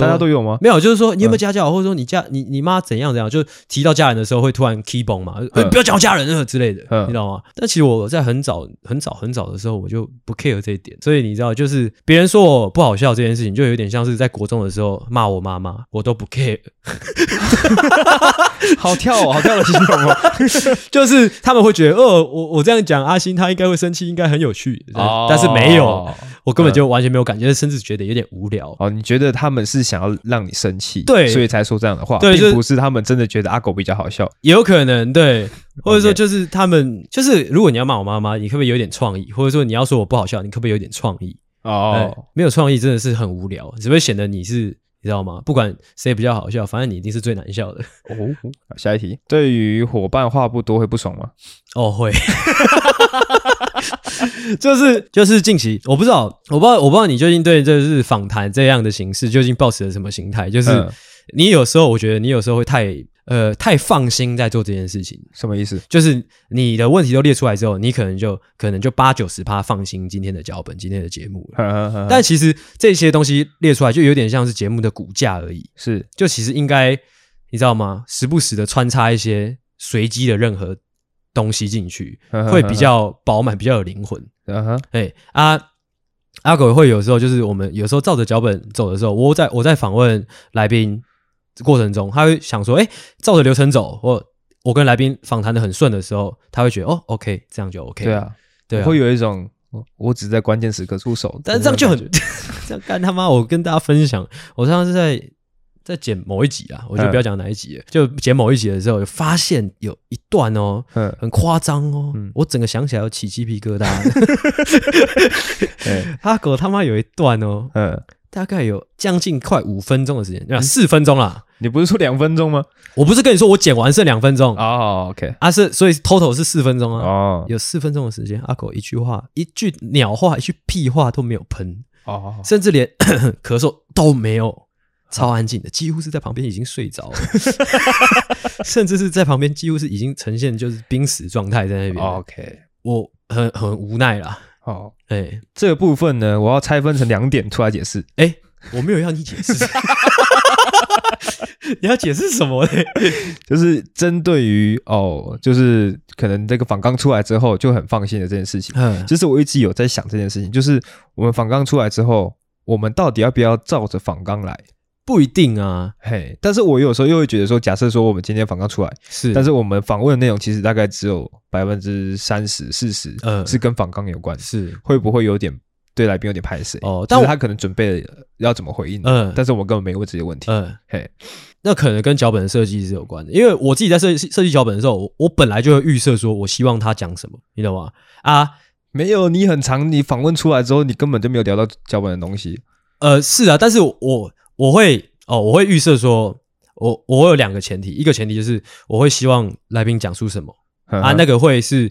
大家都有吗？没有，就是说你有没有家教，或者说你家你你妈怎样怎样，就提到家人的时候会突然 key 崩嘛，不要讲家人啊之类的，你知道吗？但其实我在很早很早很早的时候，我就不 care 这一点，所以你知道，就是别人说我不好笑这件事情，就有点像是在国中的时候骂我妈妈，我都不 care。好跳哦，好跳的形容哦，就是他们会觉得，哦，我我这样讲阿星他应该会生气，应该很有趣，但是没有，我根本就完全没有感觉，甚至觉得有点无聊。哦，你觉得他们是想要让你生气，对，所以才说这样的话，对，并不是他们真的觉得阿狗比较好笑，也有可能，对，或者说就是他们就是，如果你要骂我妈妈，你可不可以有点创意？或者说你要说我不好笑，你可不可以有点创意？哦，没有创意真的是很无聊，只会显得你是。你知道吗？不管谁比较好笑，反正你一定是最难笑的。哦，下一题，对于伙伴话不多会不爽吗？哦，会，就是就是近期，我不知道，我不知道，我不知道你最近对这是访谈这样的形式究竟抱持了什么心态？就是、嗯、你有时候，我觉得你有时候会太。呃，太放心在做这件事情，什么意思？就是你的问题都列出来之后，你可能就可能就八九十趴放心今天的脚本、今天的节目了。但其实这些东西列出来，就有点像是节目的骨架而已。是，就其实应该你知道吗？时不时的穿插一些随机的任何东西进去，会比较饱满，比较有灵魂。哎啊，阿狗会有时候就是我们有时候照着脚本走的时候，我在我在访问来宾。过程中，他会想说：“哎、欸，照着流程走。”或我跟来宾访谈的很顺的时候，他会觉得：“哦，OK，这样就 OK。”对啊，对啊，会有一种我只在关键时刻出手，但是这样就很这样 干他妈！我跟大家分享，我上次是在在剪某一集啊，我就不要讲哪一集了，就剪某一集的时候，发现有一段哦，很夸张哦，我整个想起来要起鸡皮疙瘩。阿狗他妈有一段哦，嗯。大概有将近快五分钟的时间，啊，四分钟啦。你不是说两分钟吗？我不是跟你说我剪完剩两分钟哦。OK，啊是，所以 total 是四分钟啊。哦，有四分钟的时间，阿狗一句话、一句鸟话、一句屁话都没有喷哦，甚至连咳嗽都没有，超安静的，几乎是在旁边已经睡着了，甚至是在旁边几乎是已经呈现就是濒死状态在那边。OK，我很很无奈啦。哦，哎、欸，这个部分呢，我要拆分成两点出来解释。哎、欸，我没有要你解释，你要解释什么呢？就是针对于哦，就是可能这个仿纲出来之后就很放心的这件事情。嗯，其实我一直有在想这件事情，就是我们仿纲出来之后，我们到底要不要照着仿纲来？不一定啊，嘿，但是我有时候又会觉得说，假设说我们今天访刚出来是，但是我们访问的内容其实大概只有百分之三十、四十，嗯，是跟访刚有关，是。会不会有点对来宾有点排斥哦？但是他可能准备了要怎么回应，嗯，但是我们根本没问这些问题，嗯，嘿，那可能跟脚本的设计是有关的，因为我自己在设计设计脚本的时候，我我本来就会预设说我希望他讲什么，你懂吗？啊，没有，你很长，你访问出来之后，你根本就没有聊到脚本的东西，呃，是啊，但是我。我会哦，我会预设说，我我有两个前提，一个前提就是我会希望来宾讲出什么啊，那个会是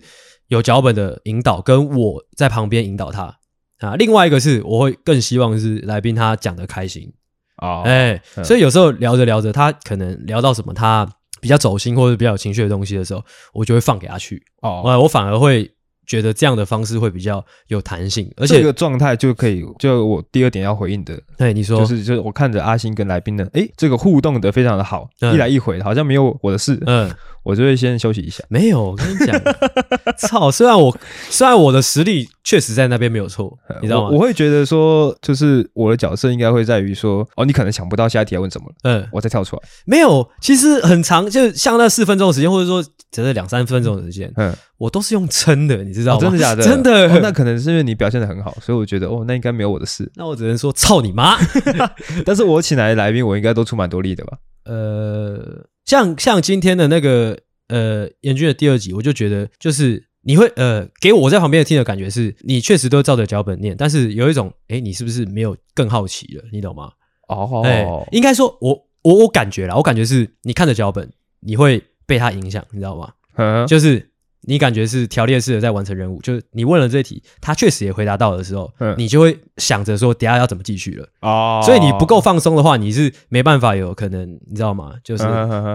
有脚本的引导，跟我在旁边引导他啊。另外一个是我会更希望是来宾他讲的开心哦，哎，所以有时候聊着聊着，他可能聊到什么他比较走心或者比较有情绪的东西的时候，我就会放给他去哦，我反而会。觉得这样的方式会比较有弹性，而且这个状态就可以，就我第二点要回应的，对你说，就是就是我看着阿星跟来宾的，诶，这个互动的非常的好，嗯、一来一回好像没有我的事，嗯。我就会先休息一下。没有，我跟你讲，操！虽然我虽然我的实力确实在那边没有错，你知道吗？我，我会觉得说，就是我的角色应该会在于说，哦，你可能想不到下一题要问什么，嗯，我再跳出来。没有，其实很长，就像那四分钟的时间，或者说只是两三分钟的时间，嗯，我都是用撑的，你知道吗？哦、真的假的？真的、哦。那可能是因为你表现的很好，所以我觉得，哦，那应该没有我的事。那我只能说，操你妈！但是我请来的来宾，我应该都出蛮多力的吧？呃。像像今天的那个呃，严峻的第二集，我就觉得就是你会呃，给我在旁边听的感觉是，你确实都照着脚本念，但是有一种，哎，你是不是没有更好奇了？你懂吗？哦，哎，应该说我我我感觉啦，我感觉是你看着脚本，你会被他影响，你知道吗？嗯，就是。你感觉是条列式的在完成任务，就是你问了这题，他确实也回答到的时候，嗯，你就会想着说，等下要怎么继续了哦。所以你不够放松的话，你是没办法有可能，你知道吗？就是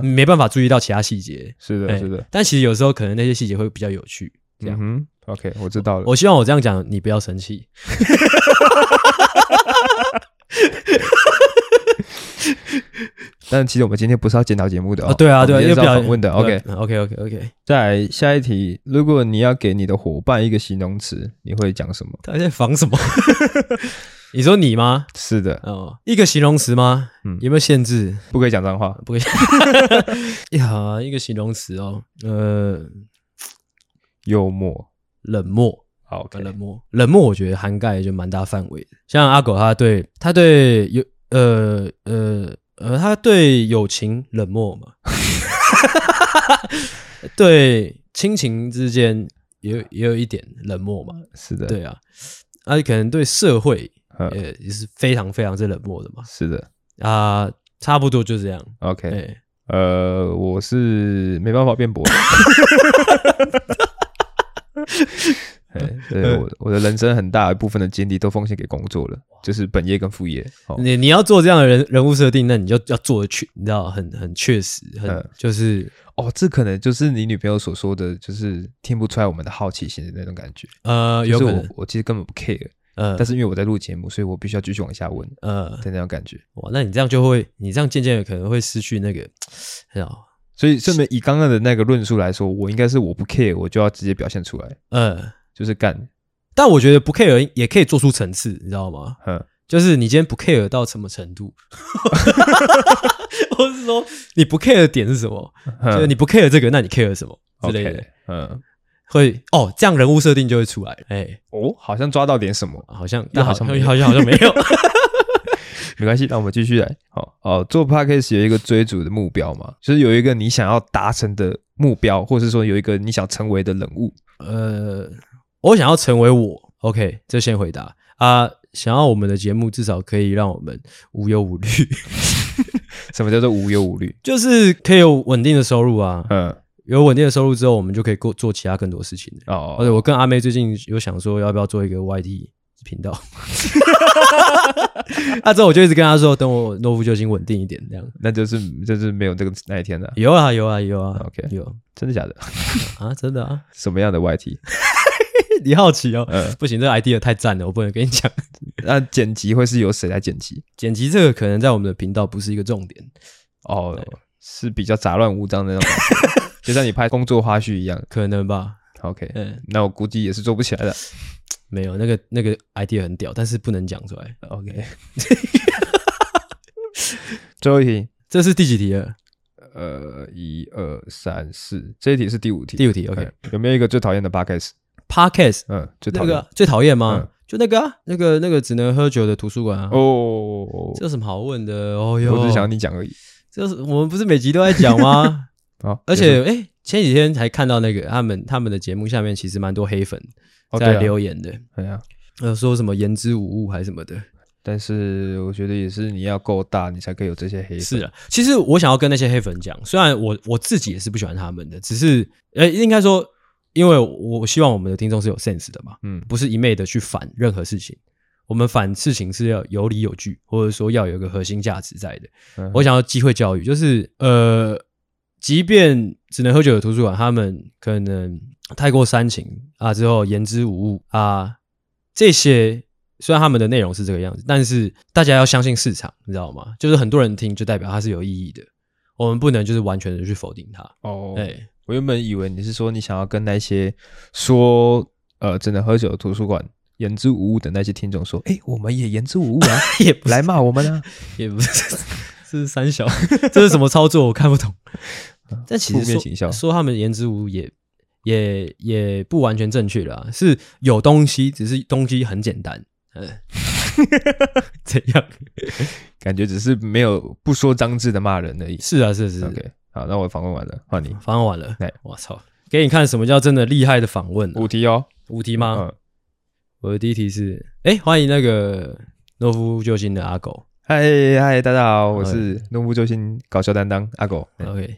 没办法注意到其他细节。是的，是的。但其实有时候可能那些细节会比较有趣。这样，嗯，OK，我知道了。我希望我这样讲，你不要生气。但其实我们今天不是要检讨节目的哦，对啊，对啊，要访问的。OK，OK，OK，OK。再来下一题，如果你要给你的伙伴一个形容词，你会讲什么？他在防什么？你说你吗？是的，哦，一个形容词吗？嗯，有没有限制？不可以讲脏话，不可以。呀，一个形容词哦，呃，幽默、冷漠。好，okay. 冷漠，冷漠，我觉得涵盖就蛮大范围的。像阿狗，他对他对有呃呃呃，他对友情冷漠嘛，对亲情之间也有也有一点冷漠嘛。是的，对啊，而、啊、且可能对社会也也是非常非常之冷漠的嘛。是的啊，差不多就这样。OK，呃，我是没办法辩驳。对，我我的人生很大一部分的精力都奉献给工作了，就是本业跟副业。你你要做这样的人人物设定，那你就要做的确，你知道，很很确实，很就是哦，这可能就是你女朋友所说的，就是听不出来我们的好奇心的那种感觉。呃，有可能，我其实根本不 care，呃，但是因为我在录节目，所以我必须要继续往下问，嗯，的那种感觉。哇，那你这样就会，你这样渐渐的可能会失去那个，很好。所以顺便以刚刚的那个论述来说，我应该是我不 care，我就要直接表现出来，呃。就是干，但我觉得不 care 也可以做出层次，你知道吗？嗯，就是你今天不 care 到什么程度，我是说你不 care 的点是什么？就是你不 care 这个，那你 care 什么之类的？嗯，会哦，这样人物设定就会出来。哎，哦，好像抓到点什么，好像，但好像好像好像没有 没关系，那我们继续来。好哦，做 podcast 有一个追逐的目标嘛，就是有一个你想要达成的目标，或者是说有一个你想成为的人物，呃。我想要成为我，OK，这先回答啊。想要我们的节目至少可以让我们无忧无虑。什么叫做无忧无虑？就是可以有稳定的收入啊。嗯，有稳定的收入之后，我们就可以做做其他更多事情。哦，而且我跟阿妹最近有想说，要不要做一个 YT 频道？啊，之后我就一直跟他说，等我诺夫救星稳定一点，这样。那就是就是没有这个那一天的。有啊有啊有啊，OK，有，真的假的？啊，真的啊？什么样的 YT？你好奇哦，嗯，不行，这个 idea 太赞了，我不能跟你讲。那剪辑会是由谁来剪辑？剪辑这个可能在我们的频道不是一个重点哦，是比较杂乱无章的那种，就像你拍工作花絮一样，可能吧。OK，嗯，那我估计也是做不起来的。没有，那个那个 idea 很屌，但是不能讲出来。OK，最后一题，这是第几题了？呃，一二三四，这一题是第五题。第五题，OK，有没有一个最讨厌的 podcast？Podcast，嗯，就那个最讨厌吗？就那个啊，那个那个只能喝酒的图书馆啊。哦，这有什么好问的？哦哟，我只是想要你讲而已。这是我们不是每集都在讲吗？啊，而且哎，前几天才看到那个他们他们的节目下面其实蛮多黑粉在留言的。对啊，呃，说什么言之无物还是什么的。但是我觉得也是你要够大，你才可以有这些黑粉。是啊，其实我想要跟那些黑粉讲，虽然我我自己也是不喜欢他们的，只是呃，应该说。因为我希望我们的听众是有 sense 的嘛，嗯，不是一昧的去反任何事情。我们反事情是要有理有据，或者说要有一个核心价值在的。嗯、我想要机会教育，就是呃，即便只能喝酒的图书馆，他们可能太过煽情啊，之后言之无物啊，这些虽然他们的内容是这个样子，但是大家要相信市场，你知道吗？就是很多人听，就代表它是有意义的。我们不能就是完全的去否定它。哦，对。我原本以为你是说你想要跟那些说呃只能喝酒的图书馆言之无物的那些听众说，哎、欸，我们也言之无物啊，也不来骂我们啊，也不是，这是三小，这是什么操作？我看不懂。但其实说说他们言之无物也也也不完全正确啦，是有东西，只是东西很简单。嗯，怎样？感觉只是没有不说脏字的骂人而已。是啊，是是，是，OK。好，那我访问完了，换你。访问完了，哎，我操，给你看什么叫真的厉害的访问。五题哦，五题吗？嗯。我的第一题是，哎，欢迎那个诺夫救星的阿狗。嗨嗨，大家好，我是诺夫救星搞笑担当阿狗。OK。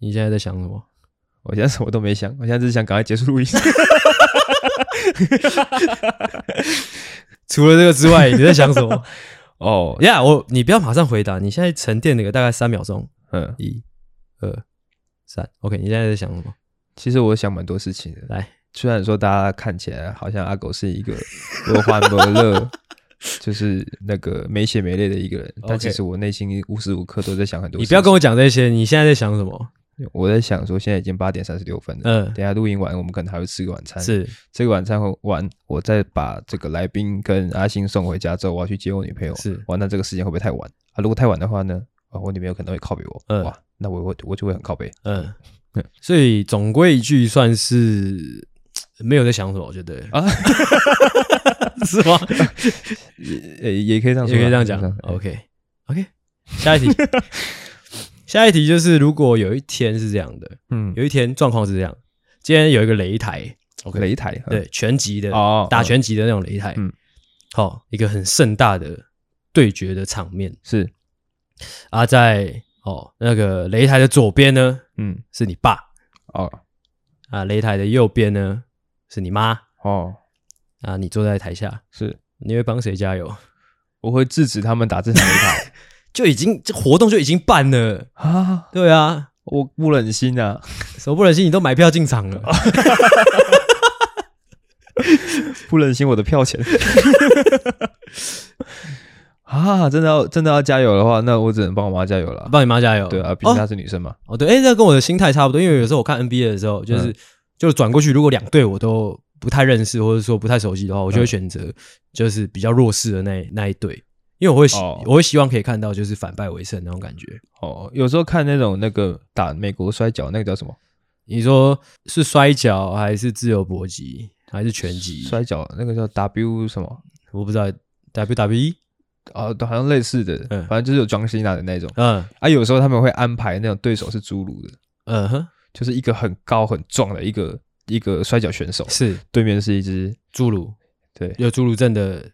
你现在在想什么？我现在什么都没想，我现在只是想赶快结束录音。除了这个之外，你在想什么？哦呀，我你不要马上回答，你现在沉淀那个大概三秒钟。嗯，一、二、三，OK。你现在在想什么？其实我想蛮多事情的。来，虽然说大家看起来好像阿狗是一个 多欢多乐，就是那个没血没泪的一个人，但其实我内心无时无刻都在想很多事情。你不要跟我讲这些，你现在在想什么？我在想说，现在已经八点三十六分了。嗯，等下录音完，我们可能还会吃个晚餐。是，这个晚餐完，我再把这个来宾跟阿星送回家之后，我要去接我女朋友。是，完，那这个时间会不会太晚啊？如果太晚的话呢？啊，我女朋友可能会靠背我，嗯，哇，那我我我就会很靠背，嗯，所以总归一句，算是没有在想什么，我觉得啊，是吗？也也可以这样说，也可以这样讲。OK OK，下一题，下一题就是如果有一天是这样的，嗯，有一天状况是这样，今天有一个擂台，OK，擂台，对，拳击的哦，打拳击的那种擂台，嗯，好，一个很盛大的对决的场面是啊，在哦那个擂台的左边呢，嗯，是你爸哦。啊，擂台的右边呢，是你妈哦。啊，你坐在台下，是你会帮谁加油？我会制止他们打这场擂台，就已经这活动就已经办了啊。对啊，我不忍心啊，什么不忍心？你都买票进场了 不忍心我的票钱。啊，真的要真的要加油的话，那我只能帮我妈加油了。帮你妈加油，对啊，毕竟她是女生嘛。哦，对，哎，这跟我的心态差不多。因为有时候我看 NBA 的时候，就是、嗯、就转过去，如果两队我都不太认识，或者说不太熟悉的话，我就会选择就是比较弱势的那那一队，因为我会希、哦、我会希望可以看到就是反败为胜那种感觉。哦，有时候看那种那个打美国摔跤，那个叫什么？你说是摔跤还是自由搏击还是拳击？摔跤那个叫 W 什么？我不知道 WWE。哦，都好像类似的，嗯，反正就是有庄西娜的那种，嗯，啊，有时候他们会安排那种对手是侏儒的，嗯哼，就是一个很高很壮的一个一个摔跤选手，是。对面是一只侏儒，对，有侏儒症的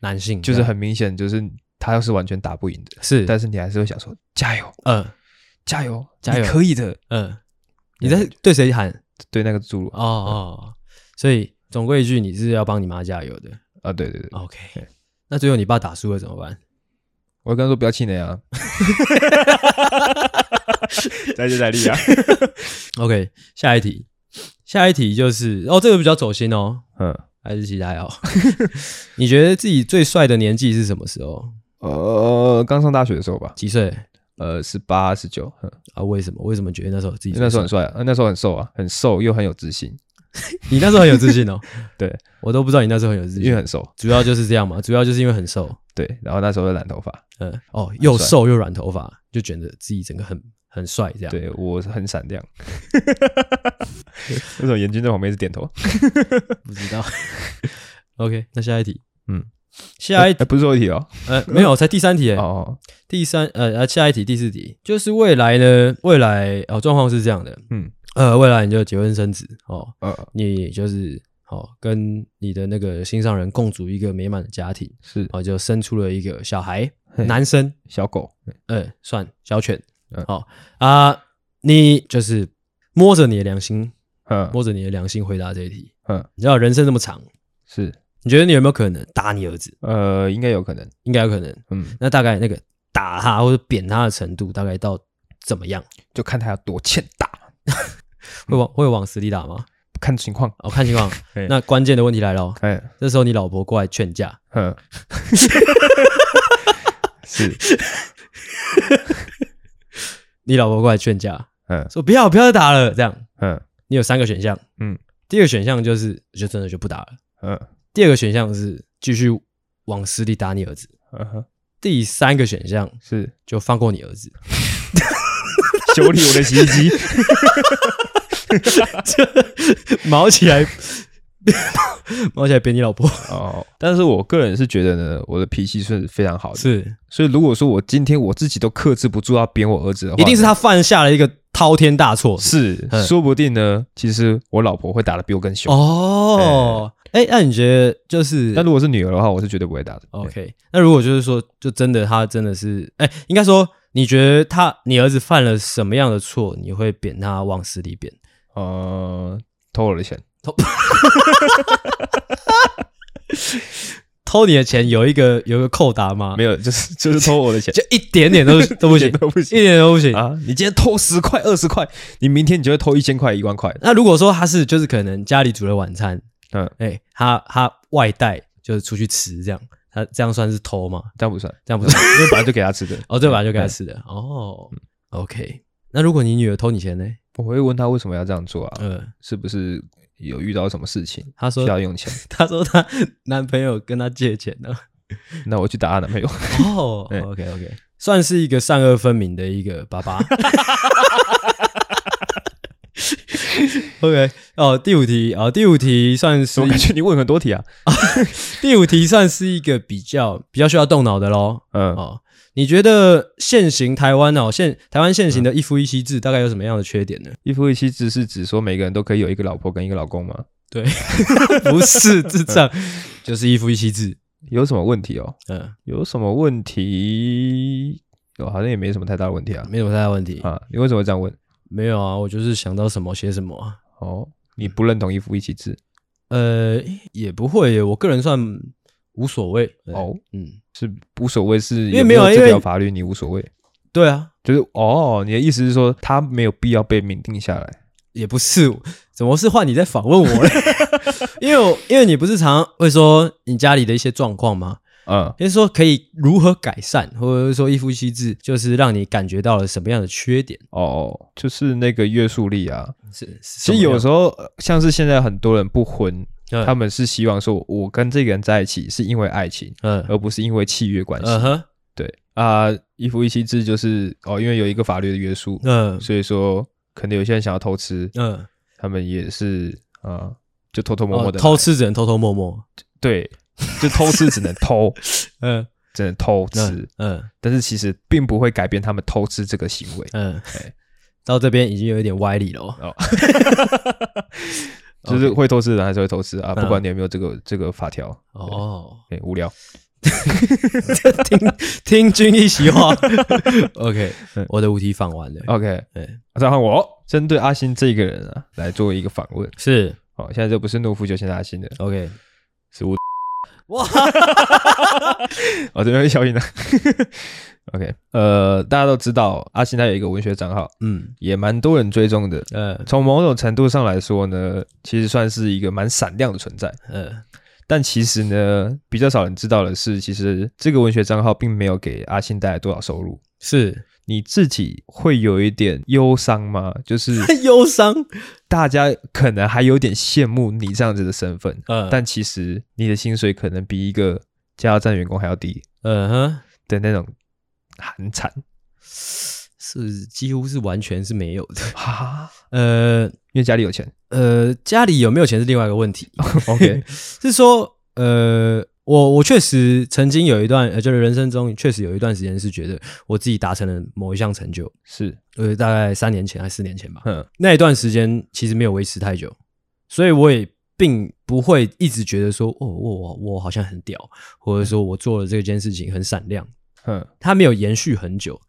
男性，就是很明显，就是他要是完全打不赢的，是，但是你还是会想说加油，嗯，加油，加油，可以的，嗯，你在对谁喊？对那个侏儒，哦哦，所以总归一句，你是要帮你妈加油的，啊，对对对，OK。那最后你爸打输了怎么办？我会跟他说不要气馁啊，再接再厉啊。OK，下一题，下一题就是哦，这个比较走心哦，嗯，还是其他好。你觉得自己最帅的年纪是什么时候？呃，刚上大学的时候吧。几岁？呃，十八、十九。啊，为什么？为什么觉得那时候自己那时候很帅啊？那时候很瘦啊，很瘦又很有自信。你那时候很有自信哦，对，我都不知道你那时候很有自信，因为很瘦，主要就是这样嘛，主要就是因为很瘦，对，然后那时候有染头发，嗯，哦，又瘦又染头发，就觉得自己整个很很帅，这样，对我是很闪亮，为什么眼睛在旁边是点头？不知道。OK，那下一题，嗯，下一题。不是最后一题哦，呃，没有，才第三题，哦，第三，呃，下一题第四题，就是未来呢，未来哦，状况是这样的，嗯。呃，未来你就结婚生子哦，呃，你就是哦，跟你的那个心上人共组一个美满的家庭，是哦，就生出了一个小孩，男生小狗，呃，算小犬，好啊，你就是摸着你的良心，嗯，摸着你的良心回答这一题，嗯，你知道人生这么长，是，你觉得你有没有可能打你儿子？呃，应该有可能，应该有可能，嗯，那大概那个打他或者扁他的程度大概到怎么样？就看他有多欠打。会往会往死里打吗？看情况，哦，看情况。那关键的问题来了，哎，这时候你老婆过来劝架，嗯，是，你老婆过来劝架，嗯，说不要不要再打了，这样，嗯，你有三个选项，嗯，第一个选项就是就真的就不打了，嗯，第二个选项是继续往死里打你儿子，嗯哼，第三个选项是。就放过你儿子。修理我的洗衣机，毛起来，毛起来扁你老婆哦。但是我个人是觉得呢，我的脾气是非常好的，是。所以如果说我今天我自己都克制不住要扁我儿子的话，一定是他犯下了一个滔天大错。是，说不定呢，其实我老婆会打的比我更凶哦。哎，那你觉得就是，那如果是女儿的话，我是绝对不会打的。OK，那如果就是说，就真的他真的是，哎，应该说。你觉得他，你儿子犯了什么样的错？你会扁他往死里扁？呃，偷我的钱，偷，偷你的钱有一个有一个扣打吗？没有，就是就是偷我的钱，就一点点都都不行，都不行，一点都不行啊！你今天偷十块、二十块，你明天你就会偷一千块、一万块。那如果说他是就是可能家里煮了晚餐，嗯，哎、欸，他他外带就是出去吃这样。那这样算是偷吗？这样不算，这样不算，因为本来就给他吃的。哦，对本来就给他吃的。哦，OK。那如果你女儿偷你钱呢？我会问他为什么要这样做啊？嗯，是不是有遇到什么事情？他说需要用钱。他说他男朋友跟他借钱呢。那我去打他男朋友。哦，OK OK，算是一个善恶分明的一个爸爸。OK，哦，第五题啊，第五题算是我感觉你问很多题啊。第五题算是一个比较比较需要动脑的喽。嗯，哦，你觉得现行台湾哦，现台湾现行的一夫一妻制大概有什么样的缺点呢？一夫一妻制是指说每个人都可以有一个老婆跟一个老公吗？对，不是智障，就是一夫一妻制，有什么问题哦？嗯，有什么问题？哦，好像也没什么太大的问题啊，没什么太大问题啊。你为什么这样问？没有啊，我就是想到什么写什么啊。哦，你不认同一夫一妻制？呃，也不会耶，我个人算无所谓。哦，嗯，是无所谓，是因为没有这条法律，你无所谓。对啊，就是哦，你的意思是说他没有必要被明定下来？也不是，怎么是换你在访问我呢？因为我因为你不是常常会说你家里的一些状况吗？嗯，就是说可以如何改善，或者是说一夫一妻制就是让你感觉到了什么样的缺点？哦，就是那个约束力啊。是，其实有时候像是现在很多人不婚，嗯、他们是希望说，我跟这个人在一起是因为爱情，嗯，而不是因为契约关系。嗯哼，对。啊、呃，一夫一妻制就是哦，因为有一个法律的约束，嗯，所以说可能有些人想要偷吃，嗯，他们也是啊、呃，就偷偷摸摸的、哦、偷吃，只能偷偷摸摸，对。就偷吃只能偷，嗯，只能偷吃，嗯，嗯，但是其实并不会改变他们偷吃这个行为，嗯，到这边已经有一点歪理了哦，就是会偷吃的人还是会偷吃啊，不管你有没有这个这个法条，哦，哎，无聊，听听君一席话，OK，我的五题访完了，OK，哎，再换我针对阿星这个人啊来做一个访问，是，好，现在这不是懦夫，就是阿星的，OK，是我。哇，我这边会消音的。OK，呃，大家都知道阿信他有一个文学账号，嗯，也蛮多人追踪的。嗯，从某种程度上来说呢，其实算是一个蛮闪亮的存在。嗯，但其实呢，比较少人知道的是，其实这个文学账号并没有给阿信带来多少收入。是。你自己会有一点忧伤吗？就是 忧伤，大家可能还有点羡慕你这样子的身份，嗯，但其实你的薪水可能比一个加油站员工还要低，嗯哼。的那种寒惨，是几乎是完全是没有的。哈，呃，因为家里有钱，呃，家里有没有钱是另外一个问题，OK，是说，呃。我我确实曾经有一段，呃，就是人生中确实有一段时间是觉得我自己达成了某一项成就，是，呃，大概三年前还是四年前吧。嗯，那一段时间其实没有维持太久，所以我也并不会一直觉得说，哦，我我我好像很屌，或者说我做了这件事情很闪亮。嗯，它没有延续很久，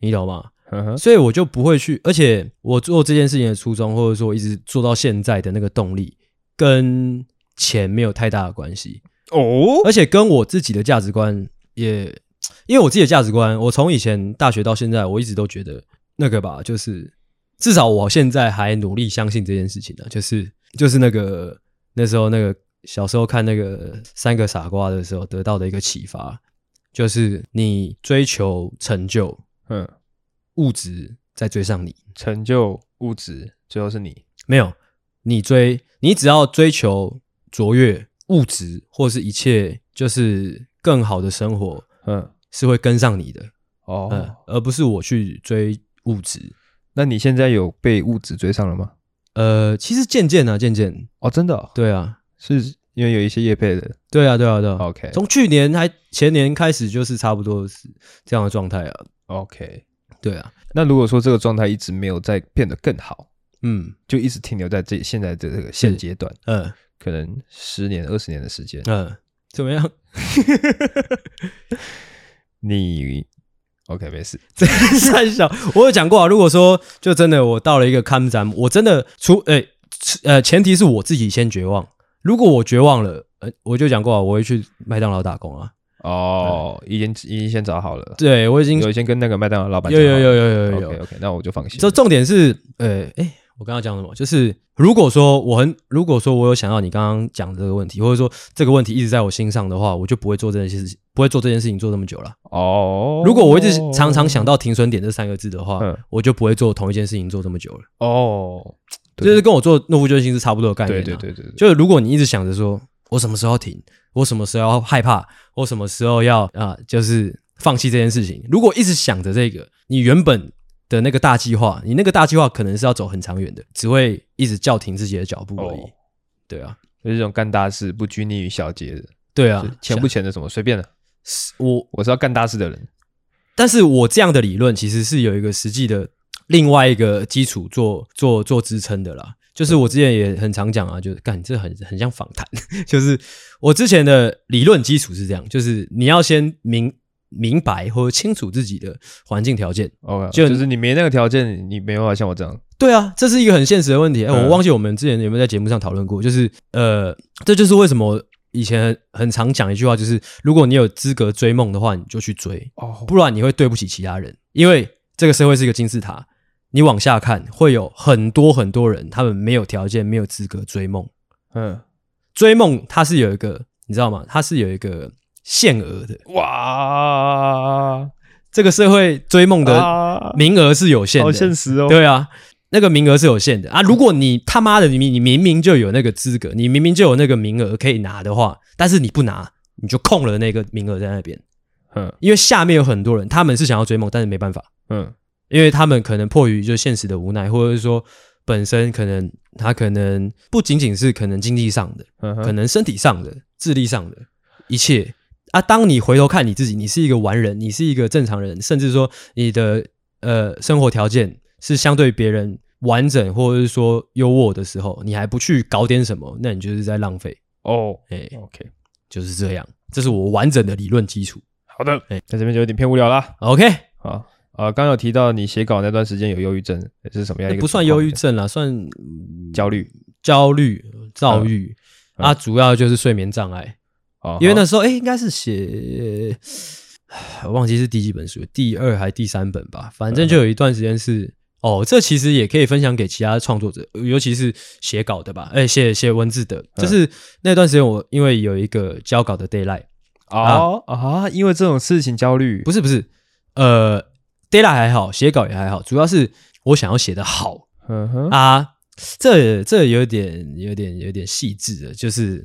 你懂吗？所以我就不会去，而且我做这件事情的初衷，或者说我一直做到现在的那个动力，跟钱没有太大的关系。哦，而且跟我自己的价值观也，因为我自己的价值观，我从以前大学到现在，我一直都觉得那个吧，就是至少我现在还努力相信这件事情呢，就是就是那个那时候那个小时候看那个三个傻瓜的时候得到的一个启发，就是你追求成就，嗯，物质在追上你，成就物质最后是你。没有，你追你只要追求卓越。物质或是一切，就是更好的生活，嗯，是会跟上你的哦，嗯，而不是我去追物质。那你现在有被物质追上了吗？呃，其实渐渐啊，渐渐。哦，真的，哦，对啊，是因为有一些业配的，对啊，对啊，对啊，OK。从去年还前年开始，就是差不多是这样的状态啊，OK，对啊。那如果说这个状态一直没有在变得更好，嗯，就一直停留在这现在的这个现阶段，嗯。可能十年、二十年的时间，嗯，怎么样？你 OK 没事。这三小，我有讲过啊。如果说就真的我到了一个坎站，我真的除诶、欸、呃，前提是我自己先绝望。如果我绝望了，呃，我就讲过啊，我会去麦当劳打工啊。哦，已经已经先找好了。对，我已经有先跟那个麦当劳老板有有有有有有。OK OK，那我就放心。这重点是，呃，诶我刚刚讲什么？就是如果说我很，如果说我有想到你刚刚讲的这个问题，或者说这个问题一直在我心上的话，我就不会做这件事情，不会做这件事情做这么久了。哦，如果我一直常常想到停损点这三个字的话，嗯，我就不会做同一件事情做这么久了。哦，就是跟我做诺夫救星星是差不多的概念。对对对对，就是如果你一直想着说我什么时候停，我什么时候害怕，我什么时候要啊，就是放弃这件事情。如果一直想着这个，你原本的那个大计划，你那个大计划可能是要走很长远的，只会一直叫停自己的脚步而已。哦、对啊，就是这种干大事不拘泥于小节的。对啊，钱不钱的什么随便的。我我是要干大事的人，但是我这样的理论其实是有一个实际的另外一个基础做做做支撑的啦。就是我之前也很常讲啊，就是干这很很像访谈，就是我之前的理论基础是这样，就是你要先明。明白或者清楚自己的环境条件，OK，就，就是你没那个条件，你没办法像我这样。对啊，这是一个很现实的问题。哎、欸，我忘记我们之前有没有在节目上讨论过，就是呃，这就是为什么以前很，很常讲一句话，就是如果你有资格追梦的话，你就去追，哦，不然你会对不起其他人。因为这个社会是一个金字塔，你往下看会有很多很多人，他们没有条件，没有资格追梦。嗯，追梦它是有一个，你知道吗？它是有一个。限额的哇，这个社会追梦的名额是有限的，好现实哦。对啊，那个名额是有限的啊。如果你他妈的你你明明就有那个资格，你明明就有那个名额可以拿的话，但是你不拿，你就空了那个名额在那边。嗯，因为下面有很多人，他们是想要追梦，但是没办法。嗯，因为他们可能迫于就现实的无奈，或者是说本身可能他可能不仅仅是可能经济上的，可能身体上的、智力上的一切。啊，当你回头看你自己，你是一个完人，你是一个正常人，甚至说你的呃生活条件是相对别人完整或者是说优渥的时候，你还不去搞点什么，那你就是在浪费哦。哎，OK，就是这样，这是我完整的理论基础。好的，哎，在这边就有点偏无聊啦。OK，好啊，刚、呃、有提到你写稿那段时间有忧郁症，是什么样一个？不算忧郁症啦，算焦虑、焦虑、躁郁、嗯、啊，主要就是睡眠障碍。因为那时候，哎、欸，应该是写，我忘记是第几本书，第二还是第三本吧。反正就有一段时间是，哦，这其实也可以分享给其他创作者，尤其是写稿的吧，哎、欸，写写文字的。就是那段时间，我因为有一个交稿的 d a y l i g h t 哦啊，啊，因为这种事情焦虑，不是不是，呃 d a y l i g h t 还好，写稿也还好，主要是我想要写的好，嗯哼啊，这这有点有点有点细致的，就是。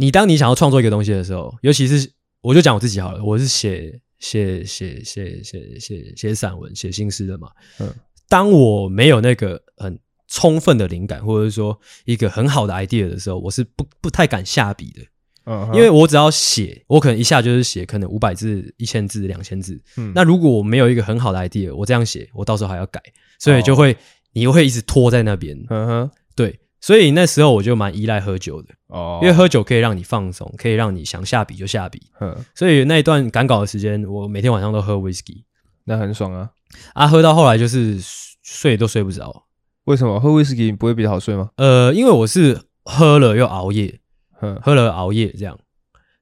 你当你想要创作一个东西的时候，尤其是我就讲我自己好了，我是写写写写写写写散文、写新诗的嘛。嗯，当我没有那个很充分的灵感，或者是说一个很好的 idea 的时候，我是不不太敢下笔的。嗯，因为我只要写，我可能一下就是写可能五百字、一千字、两千字。嗯，那如果我没有一个很好的 idea，我这样写，我到时候还要改，所以就会、哦、你会一直拖在那边。嗯哼，对。所以那时候我就蛮依赖喝酒的哦，因为喝酒可以让你放松，可以让你想下笔就下笔。嗯，所以那一段赶稿的时间，我每天晚上都喝 whisky，那很爽啊！啊，喝到后来就是睡都睡不着。为什么喝 whisky 不会比较好睡吗？呃，因为我是喝了又熬夜，嗯，喝了熬夜这样，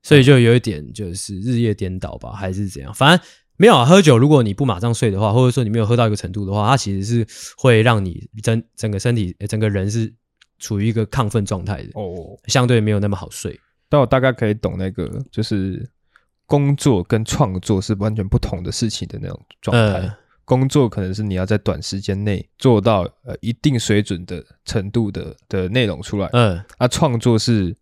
所以就有一点就是日夜颠倒吧，还是怎样？反正没有啊。喝酒如果你不马上睡的话，或者说你没有喝到一个程度的话，它其实是会让你整整个身体、整个人是。处于一个亢奋状态的哦，相对没有那么好睡。但我大概可以懂那个，就是工作跟创作是完全不同的事情的那种状态。嗯、工作可能是你要在短时间内做到呃一定水准的程度的的内容出来，嗯，啊，创作是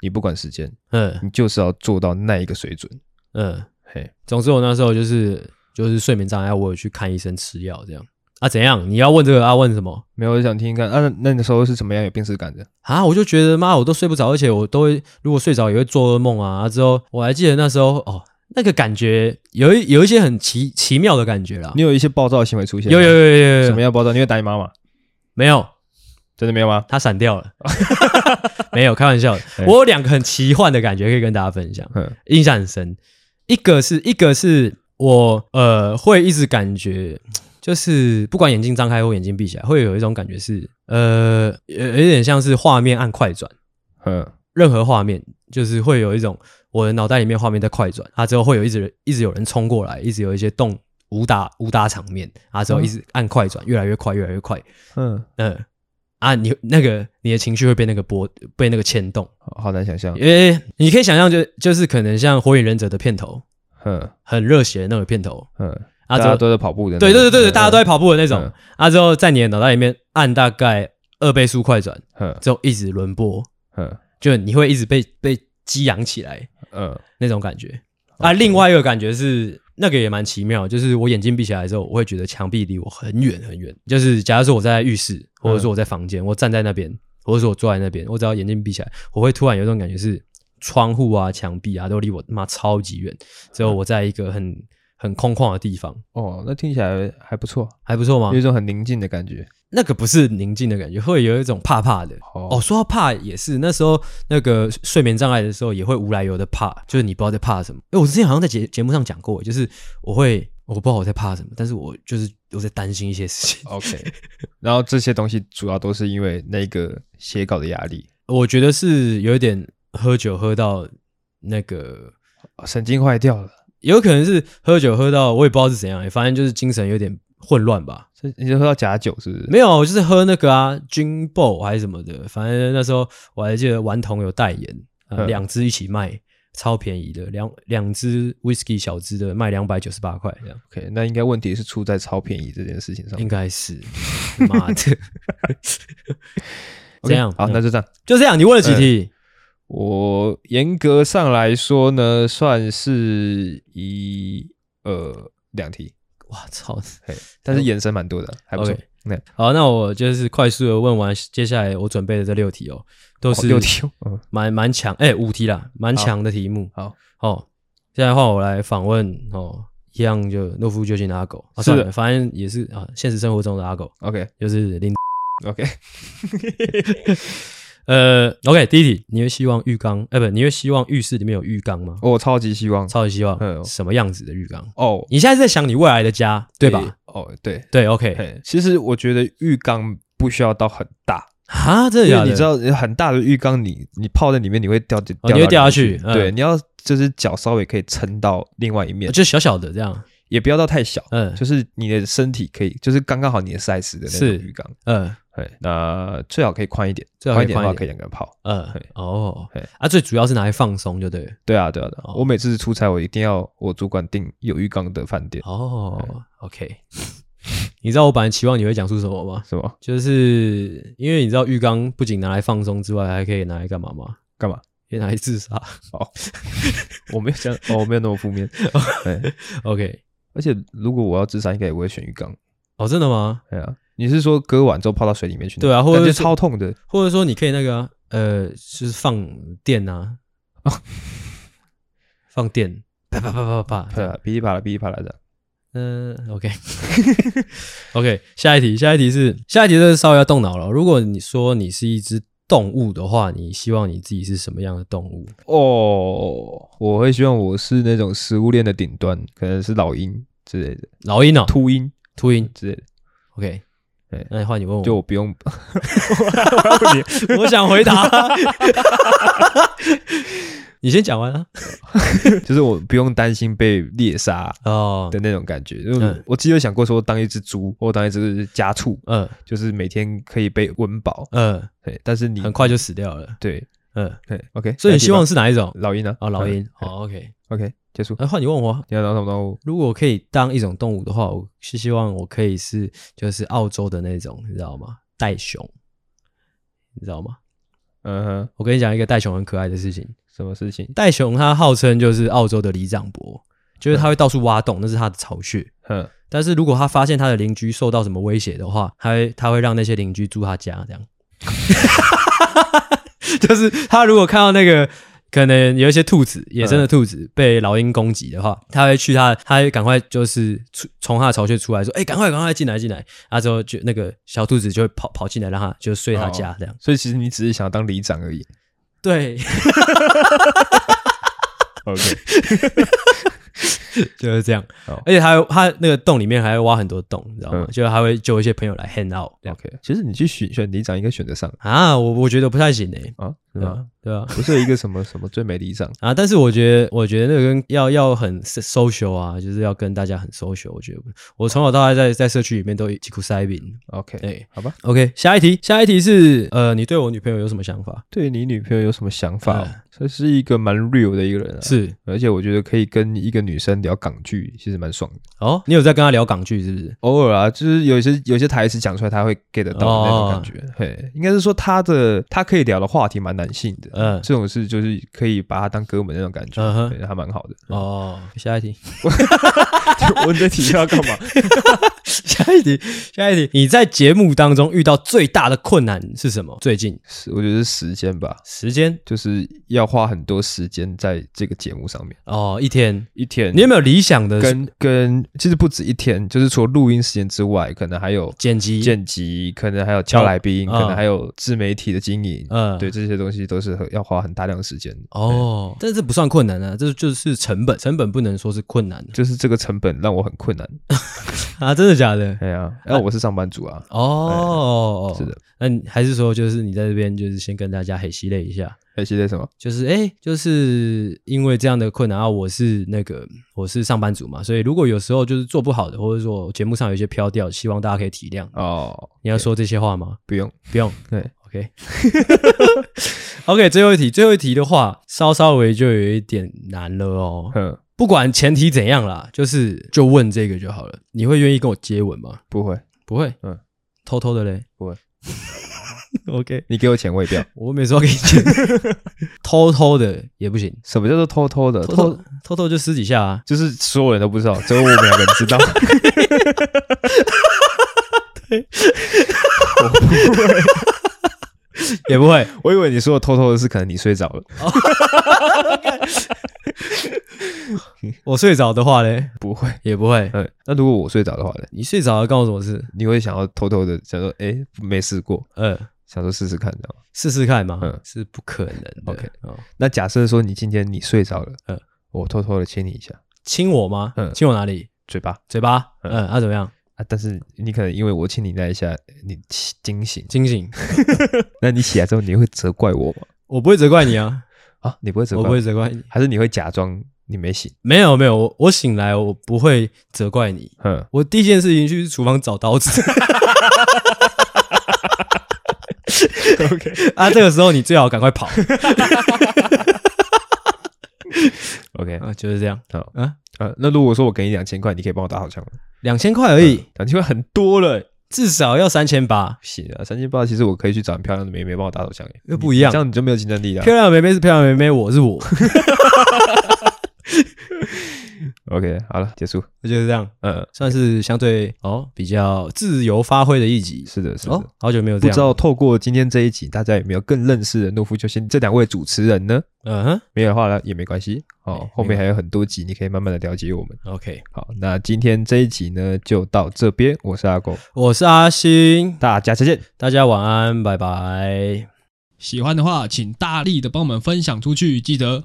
你不管时间，嗯，你就是要做到那一个水准，嗯，嘿，总之我那时候就是就是睡眠障碍，我有去看医生吃药这样。啊，怎样？你要问这个啊？问什么？没有，我就想听听看。啊，那那时候是怎么样有病识感的？啊，我就觉得妈，我都睡不着，而且我都会，如果睡着也会做噩梦啊。之后我还记得那时候，哦，那个感觉有一有一些很奇奇妙的感觉啦。你有一些暴躁的行为出现？有有有有有，有。什么样暴躁？你会打你妈妈？没有，真的没有吗？他闪掉了。没有，开玩笑的。我有两个很奇幻的感觉可以跟大家分享，印象很深。一个是一个是我呃会一直感觉。就是不管眼睛张开或眼睛闭起来，会有一种感觉是，呃，有有点像是画面按快转，嗯，任何画面就是会有一种我的脑袋里面画面在快转，啊，之后会有一直一直有人冲过来，一直有一些动武打武打场面，啊，之后一直按快转，越来越快，越来越快，嗯。嗯，啊，你那个你的情绪会被那个波被那个牵动，好难想象，因为你可以想象，就就是可能像火影忍者的片头，嗯，很热血的那个片头，嗯。啊，大家都在跑步的，对对对对对，大家都在跑步的那种。啊，之后在你的脑袋里面按大概二倍速快转，之后一直轮播，就你会一直被被激扬起来，嗯，那种感觉。啊，另外一个感觉是那个也蛮奇妙，就是我眼睛闭起来之后，我会觉得墙壁离我很远很远。就是假如说我在浴室，或者说我在房间，嗯、我站在那边，或者说我坐在那边，我只要眼睛闭起来，我会突然有一种感觉是窗户啊、墙壁啊都离我妈超级远，之后我在一个很很空旷的地方。哦，那听起来还不错，还不错吗？有一种很宁静的感觉。那个不是宁静的感觉，会有一种怕怕的。哦，哦，说到怕也是，那时候那个睡眠障碍的时候，也会无来由的怕，就是你不知道在怕什么。哎，我之前好像在节节目上讲过，就是我会我不知道我在怕什么，但是我就是我在担心一些事情。OK，然后这些东西主要都是因为那个写稿的压力。我觉得是有一点喝酒喝到那个神经坏掉了，有可能是喝酒喝到我也不知道是怎样，反正就是精神有点。混乱吧？你就喝到假酒是不是？没有，我就是喝那个啊，Jimbo 还是什么的。反正那时候我还记得顽童有代言，两支一起卖，超便宜的，两两支 Whisky 小支的卖两百九十八块这样。OK，那应该问题是出在超便宜这件事情上。应该是，妈的，这样好，那就这样，就这样。你问了几题？我严格上来说呢，算是一呃两题。哇操！但是延伸蛮多的，还不错。Okay. 好，那我就是快速的问完，接下来我准备的这六题哦，都是六题，蛮蛮强，哎，五题啦，蛮强的题目。好，好，现在换我来访问哦，一样就诺夫究竟的阿狗，是的，反正也是啊，现实生活中的阿狗。OK，就是林。OK。呃，OK，第一题，你会希望浴缸，呃，不，你会希望浴室里面有浴缸吗？我超级希望，超级希望。嗯，什么样子的浴缸？哦，你现在在想你未来的家，对吧？哦，对对，OK。其实我觉得浴缸不需要到很大啊，这样你知道很大的浴缸，你你泡在里面，你会掉掉，你会掉下去。对，你要就是脚稍微可以撑到另外一面，就小小的这样。也不要到太小，嗯，就是你的身体可以，就是刚刚好你的 size 的那种浴缸，嗯，对，那最好可以宽一点，宽一点的话可以两个人泡，嗯，哦，啊，最主要是拿来放松，就对，对啊，对啊，我每次出差，我一定要我主管订有浴缸的饭店，哦，OK，你知道我本来期望你会讲出什么吗？什么？就是因为你知道浴缸不仅拿来放松之外，还可以拿来干嘛吗？干嘛？可以拿来自杀？哦，我没有讲，哦，我没有那么负面，对，OK。而且如果我要自杀，应该也不会选浴缸哦。真的吗？对啊，你是说割完之后泡到水里面去？对啊，或者是超痛的，或者说你可以那个、啊、呃，就是放电啊，放电，啪啪啪啪啪，对啊，噼里啪啦噼里啪啦的。嗯，OK，OK，okay, 下一题，下一题是下一题，是稍微要动脑了。如果你说你是一只动物的话，你希望你自己是什么样的动物？哦，我会希望我是那种食物链的顶端，可能是老鹰之类的。老鹰哦，秃鹰，秃鹰之类的。OK，对，那换你问我，就我不用 我想回答。你先讲完啊，就是我不用担心被猎杀哦的那种感觉。嗯，我自己有想过说当一只猪或当一只家畜，嗯，就是每天可以被温饱，嗯，对。但是你很快就死掉了，对，嗯，对，OK。所以你希望是哪一种？老鹰呢？哦，老鹰。好，OK，OK，结束。那换你问我，你要当什么动物？如果可以当一种动物的话，我是希望我可以是就是澳洲的那种，你知道吗？袋熊，你知道吗？嗯哼，我跟你讲一个袋熊很可爱的事情。什么事情？袋熊它号称就是澳洲的里长伯，就是他会到处挖洞，那是他的巢穴。嗯，但是如果他发现他的邻居受到什么威胁的话，他会他会让那些邻居住他家，这样。就是他如果看到那个可能有一些兔子，野生的兔子被老鹰攻击的话，他会去他，他会赶快就是从他的巢穴出来说：“哎，赶快赶快进来进来！”然后之后就那个小兔子就会跑跑进来，让他就睡他家这样。所以其实你只是想要当里长而已。对，OK，就是这样。而且他他那个洞里面还会挖很多洞，你知道吗？就还会揪一些朋友来 hang out。OK，其实你去选选里长应该选得上啊，我我觉得不太行诶。啊，对吧？对啊，不是一个什么 什么最美里长啊？但是我觉得，我觉得那个跟要要很 social 啊，就是要跟大家很 social。我觉得我从小到大在在社区里面都几乎塞饼。OK，哎，好吧。OK，下一题，下一题是呃，你对我女朋友有什么想法？对你女朋友有什么想法？这是一个蛮 real 的一个人啊，是，而且我觉得可以跟一个女女生聊港剧，其实蛮爽的。哦，你有在跟她聊港剧是不是？偶尔啊，就是有些有些台词讲出来，她会 get 得到的那种感觉。嘿、哦，应该是说她的她可以聊的话题蛮男性的。嗯，这种事就是可以把她当哥们那种感觉，嗯、哼对，还蛮好的。哦，下一题，问这题要干嘛？下一题，下一题，你在节目当中遇到最大的困难是什么？最近是我觉得是时间吧，时间就是要花很多时间在这个节目上面。哦，一天一天，你有没有理想的跟跟？其实不止一天，就是除了录音时间之外，可能还有剪辑、剪辑，可能还有敲来宾，可能还有自媒体的经营。嗯，对，这些东西都是要花很大量的时间。哦，但这不算困难啊，这就是成本，成本不能说是困难，就是这个成本让我很困难 啊！真的假的？对啊，因为我是上班族啊。哦，是的。那还是说，就是你在这边，就是先跟大家嘿系列一下，嘿系列什么？就是哎，就是因为这样的困难啊，我是那个我是上班族嘛，所以如果有时候就是做不好的，或者说节目上有一些飘掉，希望大家可以体谅哦。你要说这些话吗？不用，不用。对，OK，OK，最后一题，最后一题的话，稍稍微就有一点难了哦。嗯，不管前提怎样啦，就是就问这个就好了。你会愿意跟我接吻吗？不会，不会。嗯，偷偷的嘞，不会。OK，你给我钱我也不要，我没说要给你钱，偷偷的也不行。什么叫做偷偷的？偷偷偷偷就私底下啊，就是所有人都不知道，只有我们两个人知道。对，我不会，也不会。我以为你说的偷偷的是可能你睡着了。我睡着的话呢？不会，也不会。嗯，那如果我睡着的话呢？你睡着了，干我什么事？你会想要偷偷的想说，哎，没试过，嗯，想说试试看，知道吗？试试看嘛，嗯，是不可能。OK，那假设说你今天你睡着了，嗯，我偷偷的亲你一下，亲我吗？嗯，亲我哪里？嘴巴，嘴巴。嗯，那怎么样？啊，但是你可能因为我亲你那一下，你惊醒，惊醒。那你起来之后，你会责怪我吗？我不会责怪你啊。啊，你不会责怪，我不会责怪你，还是你会假装你没醒？没有没有，我我醒来，我不会责怪你。嗯，我第一件事情去厨房找刀子。OK，啊，这个时候你最好赶快跑。OK，啊，就是这样。好，啊啊，那如果说我给你两千块，你可以帮我打好枪吗？两千块而已，两千块很多了。至少要三千八，行啊，三千八其实我可以去找很漂亮的妹妹帮我打手枪，又不一样，这样你就没有竞争力了。漂亮的妹妹是漂亮的妹妹，我是我。OK，好了，结束，那就是这样，呃，算是相对哦比较自由发挥的一集。是的，是的，哦，好久没有这样。不知道透过今天这一集，大家有没有更认识的诺夫救星这两位主持人呢？嗯哼，没有的话呢也没关系，哦，后面还有很多集，你可以慢慢的了解我们。OK，好，那今天这一集呢就到这边，我是阿狗，我是阿星，大家再见，大家晚安，拜拜。喜欢的话，请大力的帮我们分享出去，记得。